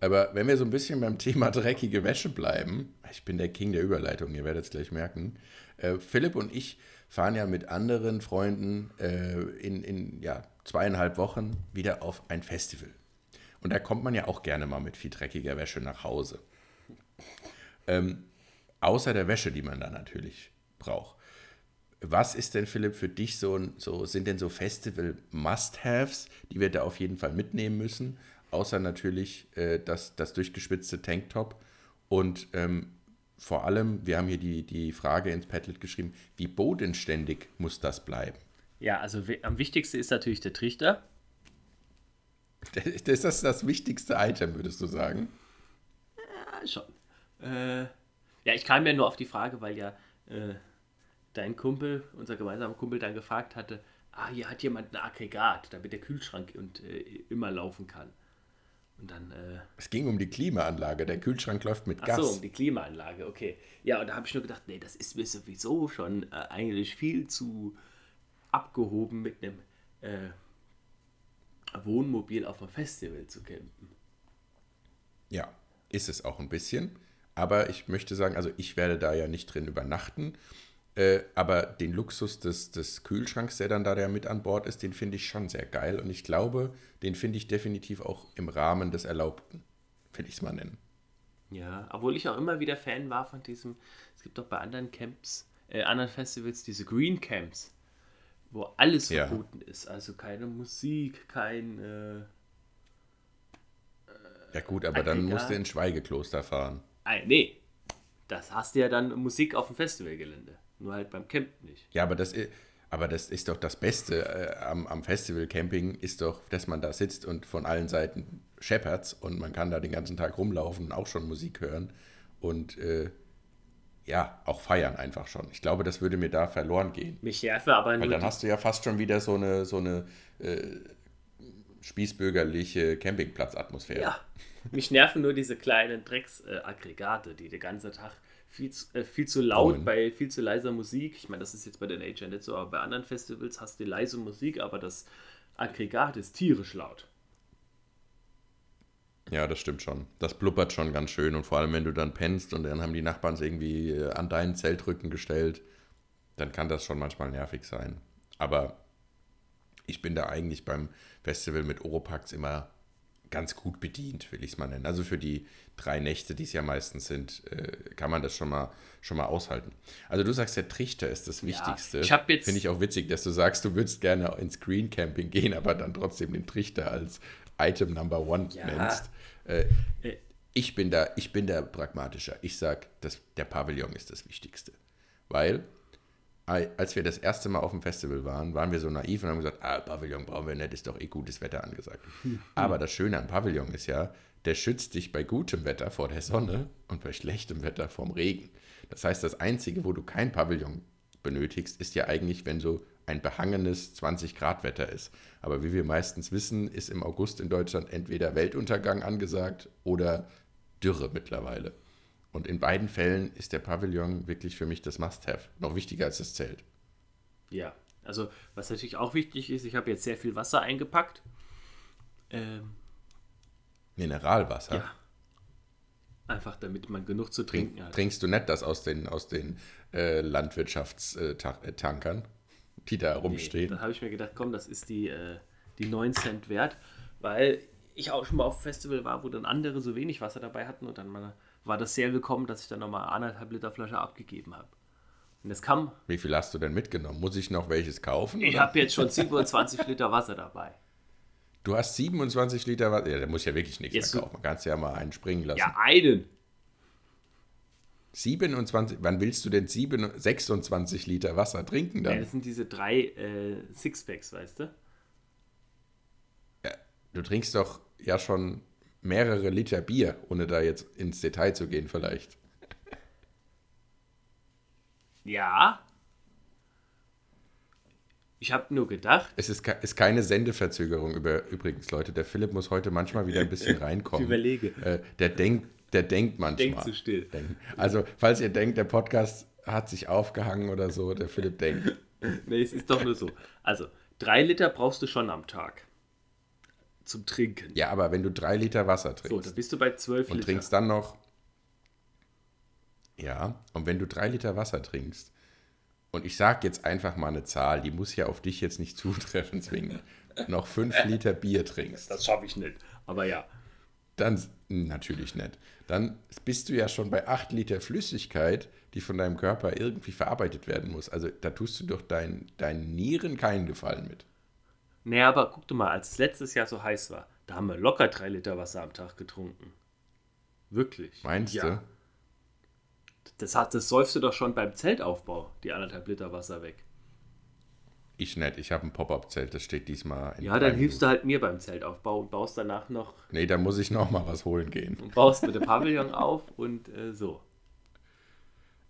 Aber wenn wir so ein bisschen beim Thema dreckige Wäsche bleiben, ich bin der King der Überleitung, ihr werdet es gleich merken. Äh, Philipp und ich fahren ja mit anderen Freunden äh, in, in ja, zweieinhalb Wochen wieder auf ein Festival. Und da kommt man ja auch gerne mal mit viel dreckiger Wäsche nach Hause. Ähm, außer der Wäsche, die man da natürlich braucht. Was ist denn, Philipp, für dich so, so sind denn so Festival-Must-Haves, die wir da auf jeden Fall mitnehmen müssen? Außer natürlich äh, das, das durchgeschwitzte Tanktop. Und ähm, vor allem, wir haben hier die, die Frage ins Padlet geschrieben, wie bodenständig muss das bleiben? Ja, also am wichtigsten ist natürlich der Trichter. [LAUGHS] Das ist das wichtigste Item, würdest du sagen? Ja, schon. Äh, ja, ich kam ja nur auf die Frage, weil ja äh, dein Kumpel, unser gemeinsamer Kumpel, dann gefragt hatte, ah, hier hat jemand ein Aggregat, damit der Kühlschrank und, äh, immer laufen kann. Und dann, äh, Es ging um die Klimaanlage. Der Kühlschrank läuft mit ach Gas. so, um die Klimaanlage, okay. Ja, und da habe ich nur gedacht, nee, das ist mir sowieso schon äh, eigentlich viel zu abgehoben mit einem äh, Wohnmobil auf einem Festival zu campen. Ja, ist es auch ein bisschen. Aber ich möchte sagen, also ich werde da ja nicht drin übernachten. Äh, aber den Luxus des, des Kühlschranks, der dann da der mit an Bord ist, den finde ich schon sehr geil. Und ich glaube, den finde ich definitiv auch im Rahmen des Erlaubten. Will ich es mal nennen. Ja, obwohl ich auch immer wieder Fan war von diesem, es gibt doch bei anderen Camps, äh, anderen Festivals diese Green Camps, wo alles Ja. verboten ist. Also keine Musik, kein, äh, Ja gut, aber dann musst du ins Schweigekloster fahren. ah, nee, das hast du ja dann Musik auf dem Festivalgelände. Nur halt beim Camp nicht. Ja, aber das, i- aber das ist doch das Beste äh, am, am Festival-Camping, ist doch, dass man da sitzt und von allen Seiten scheppert's und man kann da den ganzen Tag rumlaufen und auch schon Musik hören und äh, ja, auch feiern einfach schon. Ich glaube, das würde mir da verloren gehen. Mich nerve aber Weil dann hast du ja fast schon wieder so eine, so eine äh, spießbürgerliche Campingplatzatmosphäre. ja, mich nerven nur diese kleinen Drecksaggregate, die den ganzen Tag viel zu, äh, viel zu laut, bei viel zu leiser Musik. Ich meine, das ist jetzt bei der Nature nicht so, aber bei anderen Festivals hast du leise Musik, aber das Aggregat ist tierisch laut. Ja, das stimmt schon. Das blubbert schon ganz schön und vor allem, wenn du dann pennst und dann haben die Nachbarn es irgendwie äh, an deinen Zeltrücken gestellt, dann kann das schon manchmal nervig sein. Aber ich bin da eigentlich beim Festival mit Oropax immer ganz gut bedient, will ich es mal nennen. Also für die drei Nächte, die es ja meistens sind, äh, kann man das schon mal, schon mal aushalten. Also du sagst, der Trichter ist das Wichtigste. ich Finde ich auch witzig, dass du sagst, du würdest gerne ins Green Camping gehen, aber dann trotzdem den Trichter als Item Number One Ja. nennst. Äh, ich bin da, ich bin da pragmatischer. Ich sag, dass der Pavillon ist das Wichtigste. Weil, ei- als wir das erste Mal auf dem Festival waren, waren wir so naiv und haben gesagt, ah, Pavillon brauchen wir nicht, ist doch eh gutes Wetter angesagt. [LAUGHS] Aber das Schöne am Pavillon ist ja, der schützt dich bei gutem Wetter vor der Sonne und bei schlechtem Wetter vom Regen. Das heißt, das Einzige, wo du kein Pavillon benötigst, ist ja eigentlich, wenn so ein behangenes 20-Grad-Wetter ist. Aber wie wir meistens wissen, ist im August in Deutschland entweder Weltuntergang angesagt oder Dürre mittlerweile. Und in beiden Fällen ist der Pavillon wirklich für mich das Must-Have. Noch wichtiger als das Zelt. Ja, also was natürlich auch wichtig ist, ich habe jetzt sehr viel Wasser eingepackt. Ähm, Mineralwasser. ja. Einfach damit man genug zu trinken hat. Trinkst du nicht das aus den, aus den äh, Landwirtschaftstankern, die da Nee, rumstehen? dann habe ich mir gedacht, komm, das ist die, äh, die 9 Cent wert, weil ich auch schon mal auf Festival war, wo dann andere so wenig Wasser dabei hatten und dann mal, war das sehr willkommen, dass ich dann nochmal anderthalb Liter Flasche abgegeben habe. Und das kam, Wie viel hast du denn mitgenommen? Muss ich noch welches kaufen? ich habe jetzt schon 27 [LAUGHS] Liter Wasser dabei. Du hast 27 Liter Wasser. Ja, da muss ja wirklich nichts Jetzt mehr du- kaufen. Man kann es ja mal einen springen lassen. Ja, einen. 27, wann willst du denn 7, 26 Liter Wasser trinken Ja, dann? das sind diese drei äh, Sixpacks, weißt du? Du trinkst doch ja schon mehrere Liter Bier, ohne da jetzt ins Detail zu gehen vielleicht. Ja. Ich habe nur gedacht, Es ist, ke- ist keine Sendeverzögerung über, übrigens, Leute. Der Philipp muss heute manchmal wieder ein bisschen [LAUGHS] reinkommen. Ich überlege. Äh, der denkt, der denkt manchmal. denk zu still. Also, falls ihr denkt, der Podcast hat sich aufgehangen oder so, der Philipp denkt. [LAUGHS] Nee, es ist doch nur so. Also, drei Liter brauchst du schon am Tag. Zum Trinken. Ja, aber wenn du drei Liter Wasser So, trinkst dann bist du bei 12 und Liter. trinkst dann noch. Ja, und wenn du drei Liter Wasser trinkst, und ich sage jetzt einfach mal eine Zahl, die muss ja auf dich jetzt nicht [LAUGHS] zutreffen zwingen, noch fünf Liter Bier trinkst. Das schaffe ich nicht. Aber ja. Dann natürlich nicht. Dann bist du ja schon bei 8 Liter Flüssigkeit, die von deinem Körper irgendwie verarbeitet werden muss. Also da tust du doch dein, deinen Nieren keinen Gefallen mit. Naja, aber guck doch mal, als es letztes Jahr so heiß war, da haben wir locker drei Liter Wasser am Tag getrunken. Wirklich. Meinst ja. du? Das, hat, das säufst du doch schon beim Zeltaufbau, die anderthalb Liter Wasser weg. Ich nicht. Ich habe ein Pop-Up-Zelt, das steht diesmal in Ja, dann hilfst du halt mir beim Zeltaufbau und baust danach noch Nee, da muss ich noch mal was holen gehen. und [LAUGHS] baust mit dem Pavillon auf und äh, so.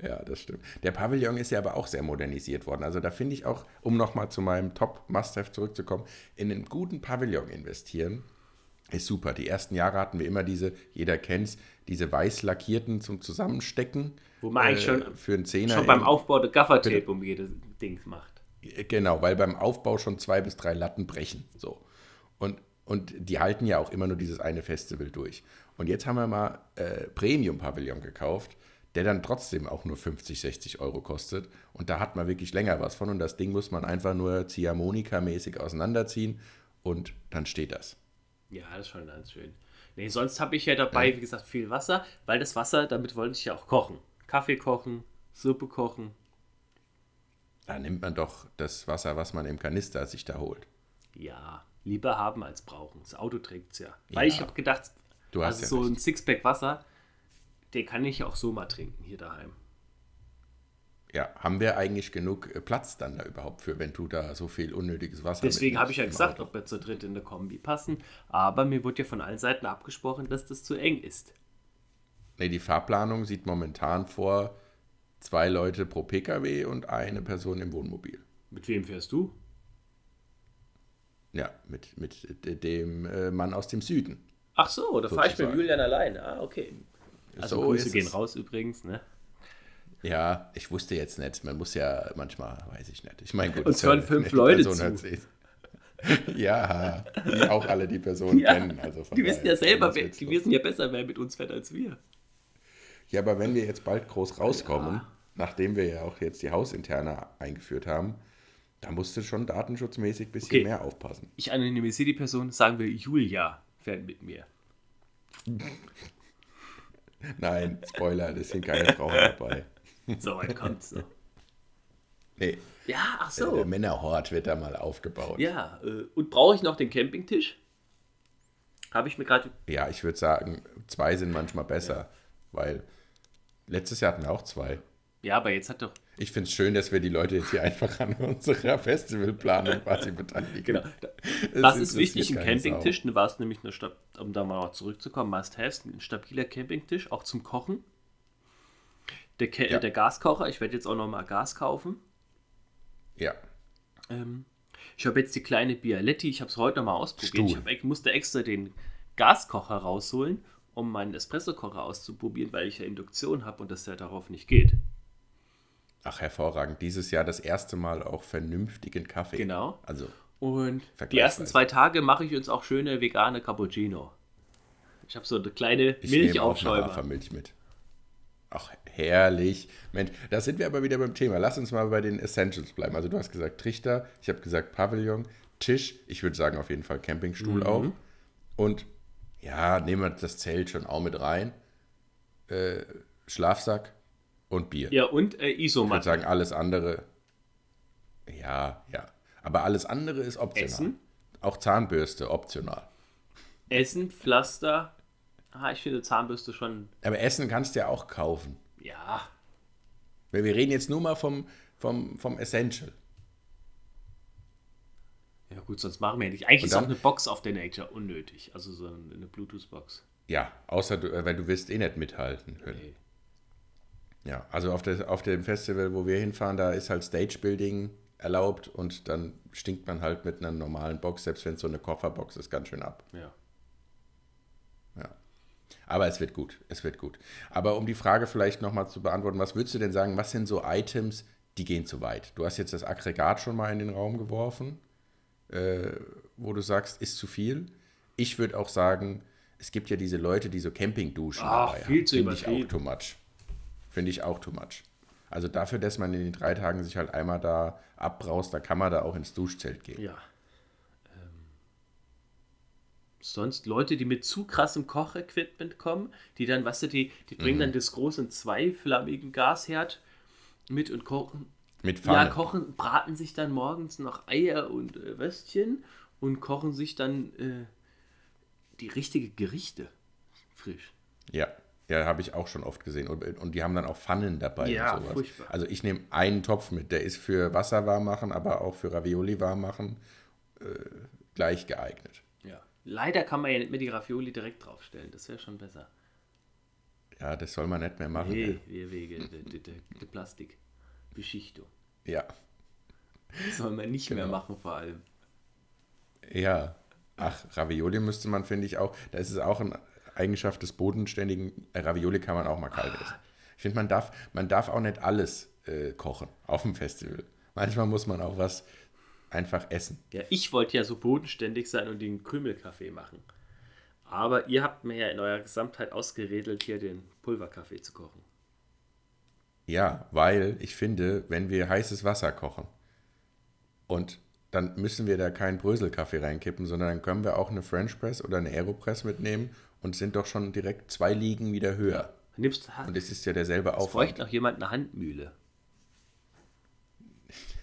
Ja, das stimmt. Der Pavillon ist ja aber auch sehr modernisiert worden. Also da finde ich auch, um nochmal zu meinem Top-Must-Have zurückzukommen, in einen guten Pavillon investieren ist super. Die ersten Jahre hatten wir immer diese, jeder kennt's, diese weiß lackierten zum Zusammenstecken. Wo man eigentlich schon- für einen Zehner. Schon beim im- Aufbau der Gaffertape um jedes Ding macht. Genau, weil beim Aufbau schon zwei bis drei Latten brechen. So. Und, und die halten ja auch immer nur dieses eine Festival durch. Und jetzt haben wir mal äh, Premium-Pavillon gekauft, der dann trotzdem auch nur 50, 60 Euro kostet. Und da hat man wirklich länger was von. Und das Ding muss man einfach nur Ziehharmonika-mäßig auseinanderziehen und dann steht das. Ja, das ist schon ganz schön. Nee, sonst habe ich ja dabei, wie gesagt, viel Wasser, weil das Wasser, damit wollte ich ja auch kochen. Kaffee kochen, Suppe kochen. Da nimmt man doch das Wasser, was man im Kanister sich da holt. Ja, lieber haben als brauchen. Das Auto trägt es ja. Weil Ja. ich habe gedacht, Du hast also ja so recht. ein Sixpack Wasser, den kann ich auch so mal trinken hier daheim. Ja, haben wir eigentlich genug äh, Platz dann da überhaupt für, wenn du da so viel unnötiges Wasser Deswegen habe ich ja gesagt, Auto? ob wir zu dritt in der Kombi passen. Aber mir wurde ja von allen Seiten abgesprochen, dass das zu eng ist. Nee, die Fahrplanung sieht momentan vor zwei Leute pro Pkw und eine Person im Wohnmobil. Mit wem fährst du? Ja, mit, mit dem äh, Mann aus dem Süden. Ach so, da fahre ich mit. Julian alleine. Ah, okay. Also So Grüße gehen es. raus übrigens, ne? Ja, ich wusste jetzt nicht. Man muss ja manchmal, weiß ich nicht. Ich meine, gut. Uns hören fünf Leute zu. [LAUGHS] Ja, die auch alle die Person ja, kennen. Also die wissen ja selber, wer, die wissen ja besser, wer mit uns fährt als wir. Ja, aber wenn wir jetzt bald groß rauskommen, ja. nachdem wir ja auch jetzt die Hausinterne eingeführt haben, da musst du schon datenschutzmäßig ein bisschen okay. mehr aufpassen. Ich anonymisiere die Person, sagen wir Julia fährt mit mir. Nein, Spoiler, das sind keine Frauen dabei. So weit kommt's noch. Nee. Ja, ach so. Der Männerhort wird da mal aufgebaut. Ja, äh, und brauche ich noch den Campingtisch? Habe ich mir gerade. Ja, ich würde sagen, zwei sind manchmal besser, ja. weil letztes Jahr hatten wir auch zwei. Ja, aber jetzt hat doch. Ich finde es schön, dass wir die Leute jetzt hier einfach an [LAUGHS] unserer Festivalplanung quasi beteiligen. Genau. [LAUGHS] Das, ist wichtig, ein Campingtisch. Du warst nämlich, eine um da mal zurückzukommen, Must-Haves, ein stabiler Campingtisch, auch zum Kochen. Der, ja. der Gaskocher, ich werde jetzt auch noch mal Gas kaufen. Ja. Ähm, ich habe jetzt die kleine Bialetti, ich habe es heute noch mal ausprobiert. Stuhl. Ich, hab, musste extra den Gaskocher rausholen, um meinen Espressokocher auszuprobieren, weil ich ja Induktion habe und das ja darauf nicht geht. Ach, hervorragend. Dieses Jahr das erste Mal auch vernünftigen Kaffee. Genau. Also. Und die ersten zwei Tage mache ich uns auch schöne vegane Cappuccino. Ich habe so eine kleine. Ich Milch mit. Ach, herrlich. Mensch, da sind wir aber wieder beim Thema. Lass uns mal bei den Essentials bleiben. Also du hast gesagt Trichter, ich habe gesagt Pavillon, Tisch, ich würde sagen auf jeden Fall Campingstuhl mhm. auch. Und ja, nehmen wir das Zelt schon auch mit rein. Äh, Schlafsack und Bier. Ja, und äh, Isomatte. Ich würde sagen, alles andere. Ja, ja. Aber alles andere ist optional. Essen? Auch Zahnbürste, optional. Essen, Pflaster, Ah, ich finde Zahnbürste schon. Aber Essen kannst du ja auch kaufen. Ja. Weil wir reden jetzt nur mal vom, vom, vom Essential. Ja, gut, sonst machen wir ja nicht. Eigentlich dann, ist auch eine Box auf der Nature unnötig. Also so eine Bluetooth-Box. Ja, außer du, äh, weil du wirst eh nicht mithalten können. Nee. Ja, also auf, der, auf dem Festival, wo wir hinfahren, da ist halt Stage-Building erlaubt und dann stinkt man halt mit einer normalen Box, selbst wenn es so eine Kofferbox ist, ganz schön ab. Ja. Aber es wird gut, es wird gut. Aber um die Frage vielleicht nochmal zu beantworten, was würdest du denn sagen, was sind so Items, die gehen zu weit? Du hast jetzt das Aggregat schon mal in den Raum geworfen, äh, wo du sagst, ist zu viel. Ich würde auch sagen, es gibt ja diese Leute, die so Campingduschen Ach, dabei viel haben. Finde ich auch too much. Finde ich auch too much. Also dafür, dass man in den drei Tagen sich halt einmal da abbraust, da kann man da auch ins Duschzelt gehen. Ja, sonst Leute, die mit zu krassem Kochequipment kommen, die dann, weißt du, die, die bringen mhm. dann das große zweiflammigen Gasherd mit und kochen. Mit Pfanne. Ja, kochen, braten sich dann morgens noch Eier und äh, Würstchen und kochen sich dann äh, die richtige Gerichte frisch. Ja, ja, habe ich auch schon oft gesehen. Und, und die haben dann auch Pfannen dabei ja, und sowas. Furchtbar. Also ich nehme einen Topf mit, der ist für Wasser warm machen, aber auch für Ravioli warm machen äh, gleich geeignet. Leider kann man ja nicht mehr die Ravioli direkt draufstellen. Das wäre schon besser. Ja, das soll man nicht mehr machen. Nee, ja. wegen der, der, der Plastikbeschichtung. Ja. Das soll man nicht genau. mehr machen, vor allem. Ja. Ach, Ravioli müsste man, finde ich, auch. Da ist es auch eine Eigenschaft des bodenständigen. Äh, Ravioli kann man auch mal kalt essen. Ich finde, man darf, man darf auch nicht alles äh, kochen auf dem Festival. Manchmal muss man auch was einfach essen. Ja, ich wollte ja so bodenständig sein und den Krümelkaffee machen. Aber ihr habt mir ja in eurer Gesamtheit ausgeredelt, hier den Pulverkaffee zu kochen. Ja, weil ich finde, wenn wir heißes Wasser kochen und dann müssen wir da keinen Bröselkaffee reinkippen, sondern dann können wir auch eine French Press oder eine Aeropress mitnehmen und sind doch schon direkt zwei Ligen wieder höher. Nimmst, und es ist ja derselbe Aufwand. Es bräuchte noch jemand eine Handmühle.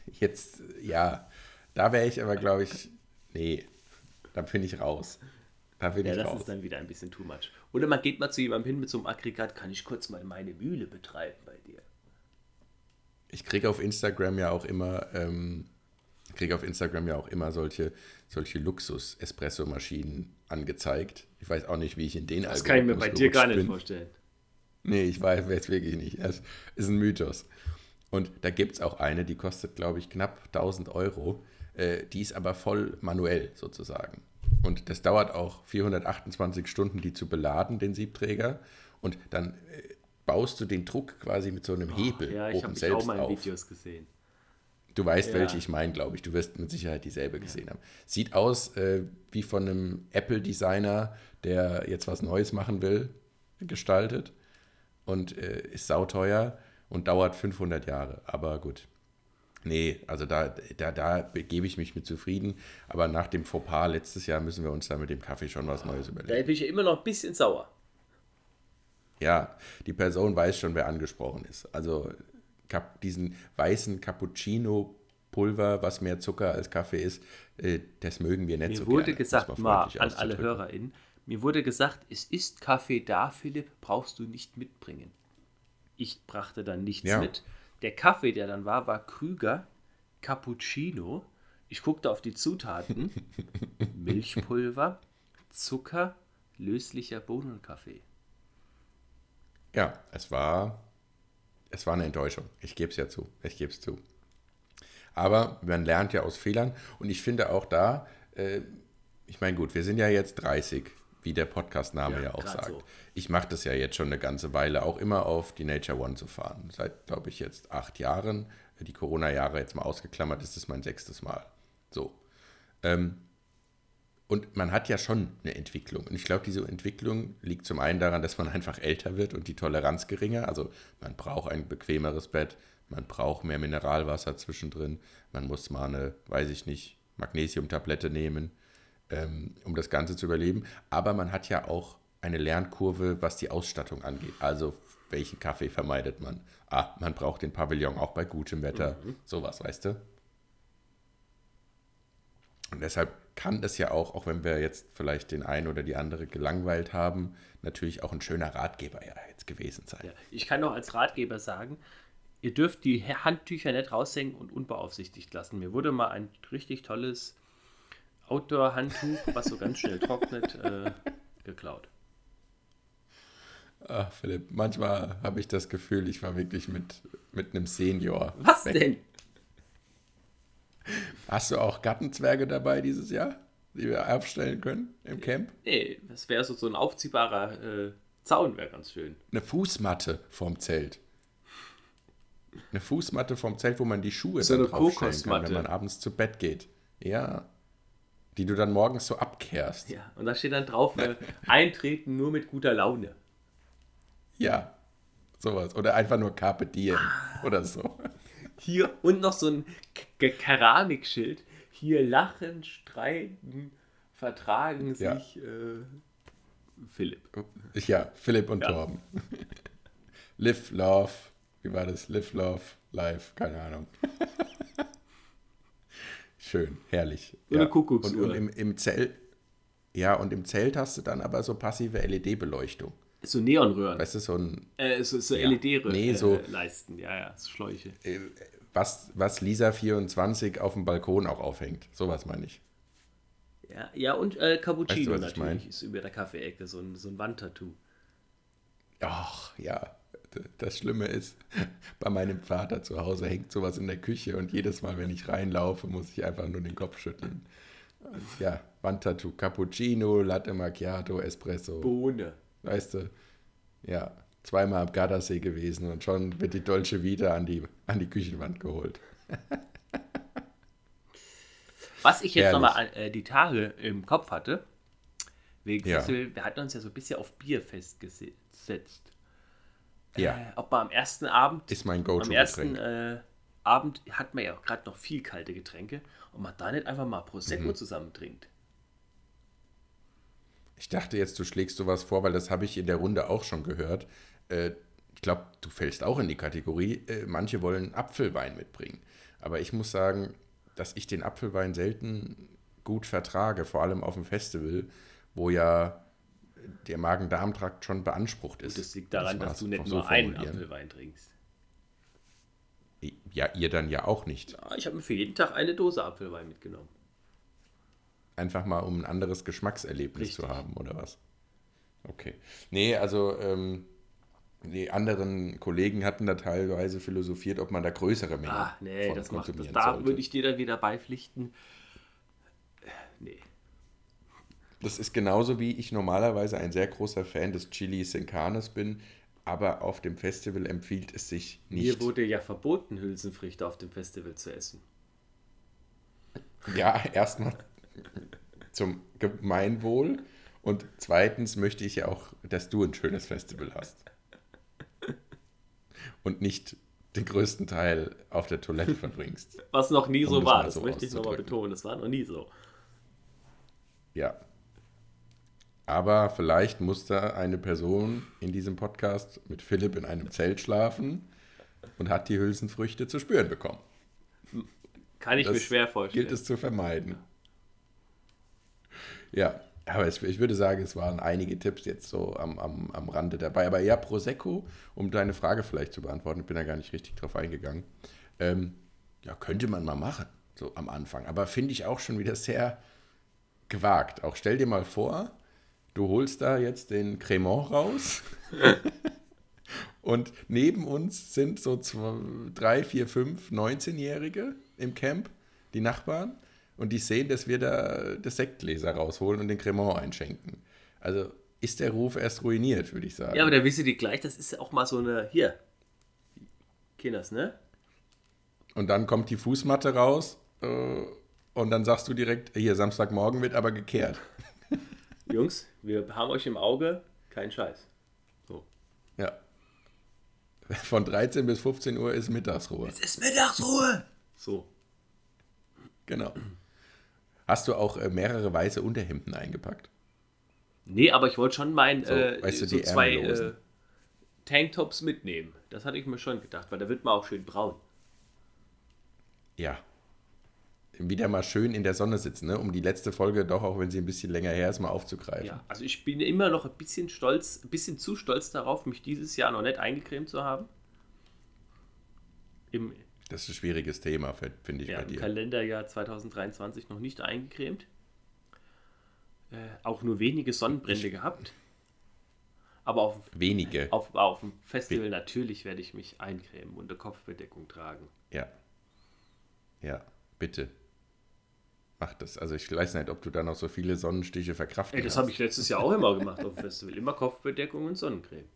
[LAUGHS] Jetzt, ja, da wäre ich aber, glaube ich, nee, da bin ich raus. Da bin ja, ich das raus. ist dann wieder ein bisschen too much. Oder man geht mal zu jemandem hin mit so einem Aggregat, kann ich kurz mal meine Mühle betreiben bei dir? Ich kriege auf Instagram ja auch immer, ähm, kriege auf Instagram ja auch immer solche, solche Luxus-Espresso-Maschinen angezeigt. Ich weiß auch nicht, wie ich in den Das kann ich mir bei dir gar nicht bin. vorstellen. Nee, ich weiß es wirklich nicht. Es ist ein Mythos. Und da gibt es auch eine, die kostet, glaube ich, knapp 1000 Euro. Äh, die ist aber voll manuell sozusagen. Und das dauert auch 428 Stunden, die zu beladen, den Siebträger. Und dann äh, baust du den Druck quasi mit so einem Hebel Ja, ich oben habe selbst auch mal in auf. Videos gesehen. Du weißt, Ja. welche ich meine, glaube ich. Du wirst mit Sicherheit dieselbe gesehen haben. Sieht aus äh, wie von einem Apple-Designer, der jetzt was Neues machen will, gestaltet. Und äh, ist sauteuer und dauert 500 Jahre. Aber gut. Nee, also da, da, da gebe ich mich mit zufrieden. Aber nach dem Fauxpas letztes Jahr müssen wir uns da mit dem Kaffee schon was Neues überlegen. Da bin ich ja immer noch ein bisschen sauer. Ja, die Person weiß schon, wer angesprochen ist. Also diesen weißen Cappuccino-Pulver, was mehr Zucker als Kaffee ist, äh, das mögen wir nicht Mir so wurde gerne, gesagt, um es mal an alle. HörerInnen, mir wurde gesagt, es ist Kaffee da, Philipp, brauchst du nicht mitbringen. Ich brachte dann nichts Ja. mit. Der Kaffee, der dann war, war Krüger Cappuccino. Ich guckte auf die Zutaten. [LAUGHS] Milchpulver, Zucker, löslicher Bohnenkaffee. Ja, es war, es war eine Enttäuschung. Ich gebe es ja zu. Ich gebe es zu. Aber man lernt ja aus Fehlern. Und ich finde auch da, äh, ich meine, gut, wir sind ja jetzt 30, wie der Podcast-Name Ja, ja, auch sagt. so. Ich mache das ja jetzt schon eine ganze Weile, auch immer auf die Nature One zu fahren. Seit, glaube ich, jetzt acht Jahren. Die Corona-Jahre jetzt mal ausgeklammert, ist es mein sechstes Mal. So. Ähm, und man hat ja schon eine Entwicklung. Und ich glaube, diese Entwicklung liegt zum einen daran, dass man einfach älter wird und die Toleranz geringer. Also man braucht ein bequemeres Bett, man braucht mehr Mineralwasser zwischendrin, man muss mal eine, weiß ich nicht, Magnesiumtablette nehmen, ähm, um das Ganze zu überleben. Aber man hat ja auch eine Lernkurve, was die Ausstattung angeht. Also welchen Kaffee vermeidet man? Ah, man braucht den Pavillon auch bei gutem Wetter. Sowas, weißt du? Und deshalb kann das ja auch, auch wenn wir jetzt vielleicht den einen oder die andere gelangweilt haben, natürlich auch ein schöner Ratgeber ja jetzt gewesen sein. Ja, ich kann noch als Ratgeber sagen, ihr dürft die Handtücher nicht raushängen und unbeaufsichtigt lassen. Mir wurde mal ein richtig tolles Outdoor-Handtuch, was so ganz schnell trocknet, [LAUGHS] äh, geklaut. Ach, Philipp, manchmal habe ich das Gefühl, ich war wirklich mit, mit einem Senior. Was weg. denn? Hast du auch Gattenzwerge dabei dieses Jahr, die wir aufstellen können im Camp? Nee, das wäre so, so ein aufziehbarer äh, Zaun, wäre ganz schön. Eine Fußmatte vorm Zelt. Eine Fußmatte vorm Zelt, wo man die Schuhe So dann draufstellen kann, wenn man abends zu Bett geht. Ja. Die du dann morgens so abkehrst. Ja, und da steht dann drauf, äh, eintreten nur mit guter Laune. Ja, sowas. Oder einfach nur Carpe Diem oder so. Hier und noch so ein K Keramikschild. Hier lachen, streiten, vertragen Ja. sich äh, Philipp. Ja, Philipp und Ja. Torben. [LAUGHS] Live, Love. Wie war das? Live, Love, Live. Keine Ahnung. [LAUGHS] Schön, herrlich. So eine Und, Kuckucksuhr. und im, im Zelt. Ja, und im Zelt hast du dann aber so passive LED-Beleuchtung. So Neonröhren. Weißt du, so ein, Äh, so so Ja. LED-Röhren. Nee, so- äh, Leisten, ja, ja, so Schläuche. was, was Lisa 24 auf dem Balkon auch aufhängt. Sowas meine ich. Ja, ja und äh, Cappuccino Weißt du, was ich natürlich ist über der Kaffeeecke, so ein, so ein Wandtattoo. Ach, ja. Das Schlimme ist, [LAUGHS] bei meinem Vater zu Hause hängt sowas in der Küche und jedes Mal, wenn ich reinlaufe, muss ich einfach nur den Kopf schütteln. Ja, Wandtattoo, Cappuccino, Latte Macchiato, Espresso. Bohne. Weißt du, ja, zweimal am Gardasee gewesen und schon wird die Dolce Vita an die, an die Küchenwand geholt. [LAUGHS] Was ich jetzt nochmal äh, die Tage im Kopf hatte, wegen Ja. Festival, wir hatten uns ja so ein bisschen auf Bier festgesetzt. Ja, Äh, ob man am ersten Abend, ist mein am ersten äh, Abend hat man ja auch gerade noch viel kalte Getränke und man da nicht einfach mal Prosecco Mhm. zusammen trinkt. Ich dachte jetzt, du schlägst sowas vor, weil das habe ich in der Runde auch schon gehört. Äh, ich glaube, du fällst auch in die Kategorie, äh, manche wollen Apfelwein mitbringen. Aber ich muss sagen, dass ich den Apfelwein selten gut vertrage, vor allem auf dem Festival, wo ja der Magen-Darm-Trakt schon beansprucht ist. Das liegt daran, mal dass du nicht so nur einen formulieren. Apfelwein trinkst. Ja, ihr dann ja auch nicht. Ja, ich habe mir für jeden Tag eine Dose Apfelwein mitgenommen. Einfach mal, um ein anderes Geschmackserlebnis Richtig. zu haben, oder was? Okay. Nee, also ähm, die anderen Kollegen hatten da teilweise philosophiert, ob man da größere Mengen Ah, nee, von das macht das. konsumieren Da sollte. würde ich dir dann wieder beipflichten. Nee. Das ist genauso wie ich normalerweise ein sehr großer Fan des Chili Sin Carnes bin. aber auf dem Festival empfiehlt es sich nicht. Mir wurde ja verboten, Hülsenfrüchte auf dem Festival zu essen. Ja, erstmal zum Gemeinwohl und zweitens möchte ich ja auch, dass du ein schönes Festival hast. Und nicht den größten Teil auf der Toilette verbringst. Was noch nie so war, das so möchte ich nochmal betonen. Das war noch nie so. Ja. Aber vielleicht muss da eine Person in diesem Podcast mit Philipp in einem Zelt schlafen und hat die Hülsenfrüchte zu spüren bekommen. Kann ich das mir schwer vorstellen. Gilt es zu vermeiden. Ja, aber es, ich würde sagen, es waren einige Tipps jetzt so am, am, am Rande dabei. Aber ja, Prosecco, um deine Frage vielleicht zu beantworten, ich bin da gar nicht richtig drauf eingegangen. Ähm, ja, könnte man mal machen, so am Anfang. Aber finde ich auch schon wieder sehr gewagt. Auch stell dir mal vor, du holst da jetzt den Cremant raus. [LAUGHS] und neben uns sind so zwei, drei, vier, fünf 19-Jährige im Camp, die Nachbarn, und die sehen, dass wir da das Sektgläser rausholen und den Cremant einschenken. Also ist der Ruf erst ruiniert, würde ich sagen. Ja, aber da wisst ihr gleich, das ist auch mal so eine, hier, Kinders, ne? Und dann kommt die Fußmatte raus äh, und dann sagst du direkt, hier, Samstagmorgen wird aber gekehrt. [LAUGHS] Jungs, wir haben euch im Auge, kein Scheiß. So. Ja. [LAUGHS] Von 13 bis 15 Uhr ist Mittagsruhe. Es ist Mittagsruhe! So. Genau. Hast du auch äh, mehrere weiße Unterhemden eingepackt? Nee, aber ich wollte schon mein, So, äh, weißt du, so zwei äh. Tanktops mitnehmen. Das hatte ich mir schon gedacht, weil da wird man auch schön braun. Ja. Wieder mal schön in der Sonne sitzen, ne? um die letzte Folge doch, auch wenn sie ein bisschen länger her ist, mal aufzugreifen. Ja, also ich bin immer noch ein bisschen stolz, ein bisschen zu stolz darauf, mich dieses Jahr noch nicht eingecremt zu haben. Im, Das ist ein schwieriges Thema, finde ich ja, bei im dir. Kalenderjahr 2023 noch nicht eingecremt. Äh, auch nur wenige Sonnenbrände gehabt. Aber auf, Wenige. auf, auf dem Festival natürlich werde ich mich eincremen und eine Kopfbedeckung tragen. Ja. Ja, bitte. Mach das. Also ich weiß nicht, ob du da noch so viele Sonnenstiche verkraften Ey, das habe ich letztes Jahr auch immer gemacht auf dem Festival. Immer Kopfbedeckung und Sonnencreme.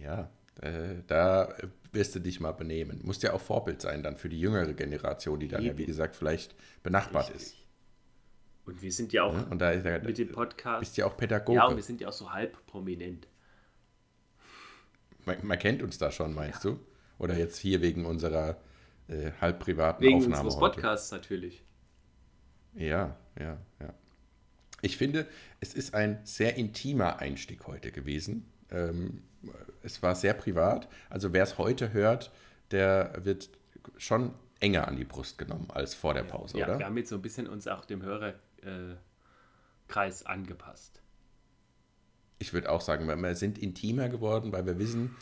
Ja, äh, da wirst du dich mal benehmen. Musst ja auch Vorbild sein dann für die jüngere Generation, die dann ja, wie Eben. gesagt, vielleicht benachbart Richtig. ist. Und wir sind ja auch? Und da ist ja, mit dem Podcast. bist ja auch Pädagoge. Ja, und wir sind ja auch so halb prominent. man, man kennt uns da schon, meinst du? Oder jetzt hier wegen unserer äh, halb privaten Wegen Aufnahme unseres heute? Podcasts natürlich. Ja, ja, ja. Ich finde, es ist ein sehr intimer Einstieg heute gewesen. Ähm, es war sehr privat. Also wer es heute hört, der wird schon enger an die Brust genommen als vor der Pause, ja, oder? wir haben jetzt so ein bisschen uns auch dem Hörerkreis äh, angepasst. Ich würde auch sagen, wir- sind intimer geworden, weil wir wissen,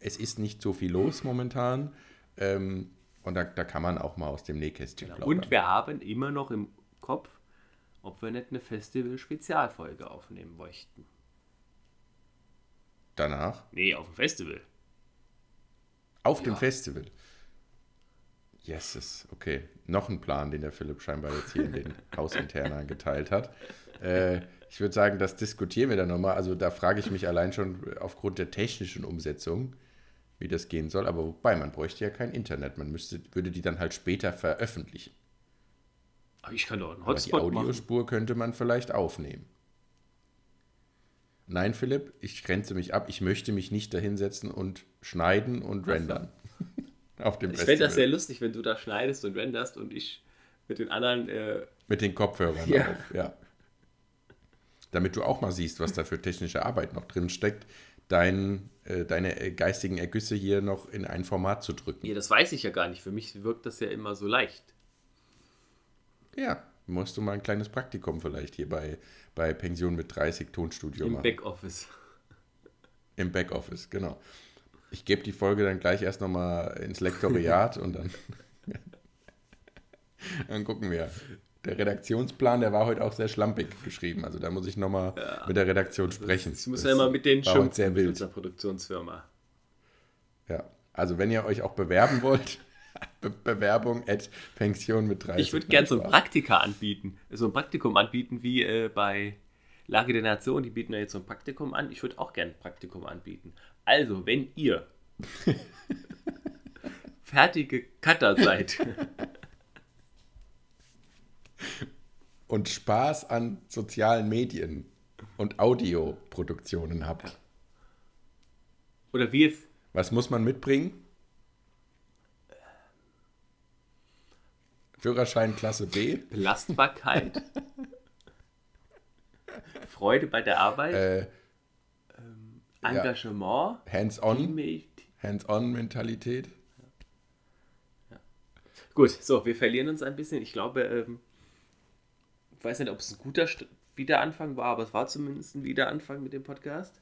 es ist nicht so viel los momentan. Ähm, und da, da kann man auch mal aus dem Nähkästchen plaudern. Und wir haben immer noch im Kopf, ob wir nicht eine Festival-Spezialfolge aufnehmen möchten. Danach Nee, auf dem Festival. Auf dem Ja. Festival. Yeses, okay. Noch ein Plan, den der Philipp scheinbar jetzt hier in den [LAUGHS] Hausinternen geteilt hat. Äh, ich würde sagen, das diskutieren wir dann nochmal. Also da frage ich mich allein schon aufgrund der technischen Umsetzung, wie das gehen soll. Aber wobei, man bräuchte ja kein Internet. Man müsste, würde die dann halt später veröffentlichen. Aber ich kann doch einen Aber die Hotspot machen. Audiospur könnte man vielleicht aufnehmen. Nein, Philipp, ich grenze mich ab. Ich möchte mich nicht dahinsetzen und schneiden und rendern. [LAUGHS] Auf dem Ich fände das sehr lustig, wenn du da schneidest und renderst und ich mit den anderen. Äh, Mit den Kopfhörern Ja. auf, ja. Damit du auch mal siehst, was da für technische Arbeit noch drin steckt, dein, äh, deine äh, geistigen Ergüsse hier noch in ein Format zu drücken. ja, das weiß ich ja gar nicht. Für mich wirkt das ja immer so leicht. Ja, musst du mal ein kleines Praktikum vielleicht hier bei, bei Pension mit 30 Tonstudio Im machen. Backoffice. Im Backoffice, genau. Ich gebe die Folge dann gleich erst nochmal ins Lektoriat [LAUGHS] und dann, [LAUGHS] dann gucken wir. Der Redaktionsplan, der war heute auch sehr schlampig geschrieben. Also da muss ich nochmal mit der Redaktion sprechen. Ich muss ja immer mit denen schimpfen sehr mit wild. unserer Produktionsfirma. Ja, also wenn ihr euch auch bewerben wollt, Be Bewerbung at Pension mit 30. Ich würde gerne so ein. Praktika anbieten. So ein Praktikum anbieten wie äh, bei Lage der Nation, die bieten ja jetzt so ein Praktikum an. Ich würde auch gerne ein Praktikum anbieten. Also, wenn ihr [LAUGHS] fertige Cutter seid [LAUGHS] und Spaß an sozialen Medien und Audioproduktionen habt. oder wir Was muss man mitbringen? Führerschein Klasse B. Belastbarkeit, Freude bei der Arbeit, Äh, Engagement, Hands-on. Teammate. Hands-on-Mentalität. Gut, so, wir verlieren uns ein bisschen. Ich glaube, ähm, ich weiß nicht, ob es ein guter St- Wiederanfang war, aber es war zumindest ein Wiederanfang mit dem Podcast.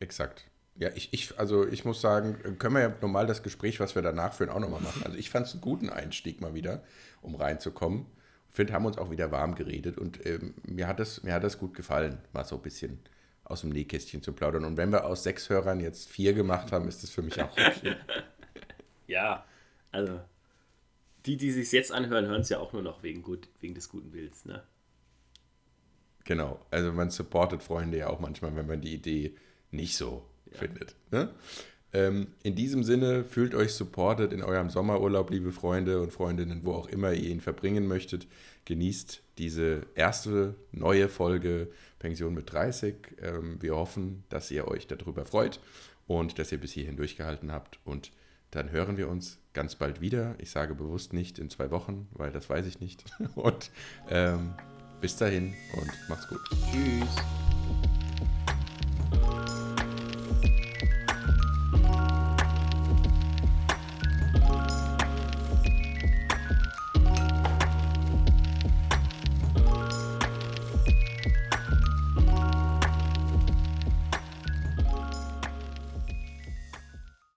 Exakt. Ja, ich, ich, also ich muss sagen, können wir ja normal das Gespräch, was wir danach führen, auch nochmal machen. Also ich fand es einen guten Einstieg mal wieder, um reinzukommen. Ich finde, haben uns auch wieder warm geredet und ähm, mir, hat das, mir hat das gut gefallen, mal so ein bisschen aus dem Nähkästchen zu plaudern. Und wenn wir aus sechs Hörern jetzt vier gemacht haben, ist das für mich auch okay. [LAUGHS] Ja, also die, die sich jetzt anhören, hören es ja auch nur noch wegen, gut, wegen des guten Willens. Ne? Genau. Also man supportet Freunde ja auch manchmal, wenn man die Idee nicht so findet. Ne? Ähm, in diesem Sinne, fühlt euch supported in eurem Sommerurlaub, liebe Freunde und Freundinnen, wo auch immer ihr ihn verbringen möchtet. Genießt diese erste neue Folge Pension mit 30. Ähm, wir hoffen, dass ihr euch darüber freut und dass ihr bis hierhin durchgehalten habt. Und dann hören wir uns ganz bald wieder. Ich sage bewusst nicht in zwei Wochen, weil das weiß ich nicht. [LAUGHS] Und ähm, bis dahin und macht's gut. Tschüss.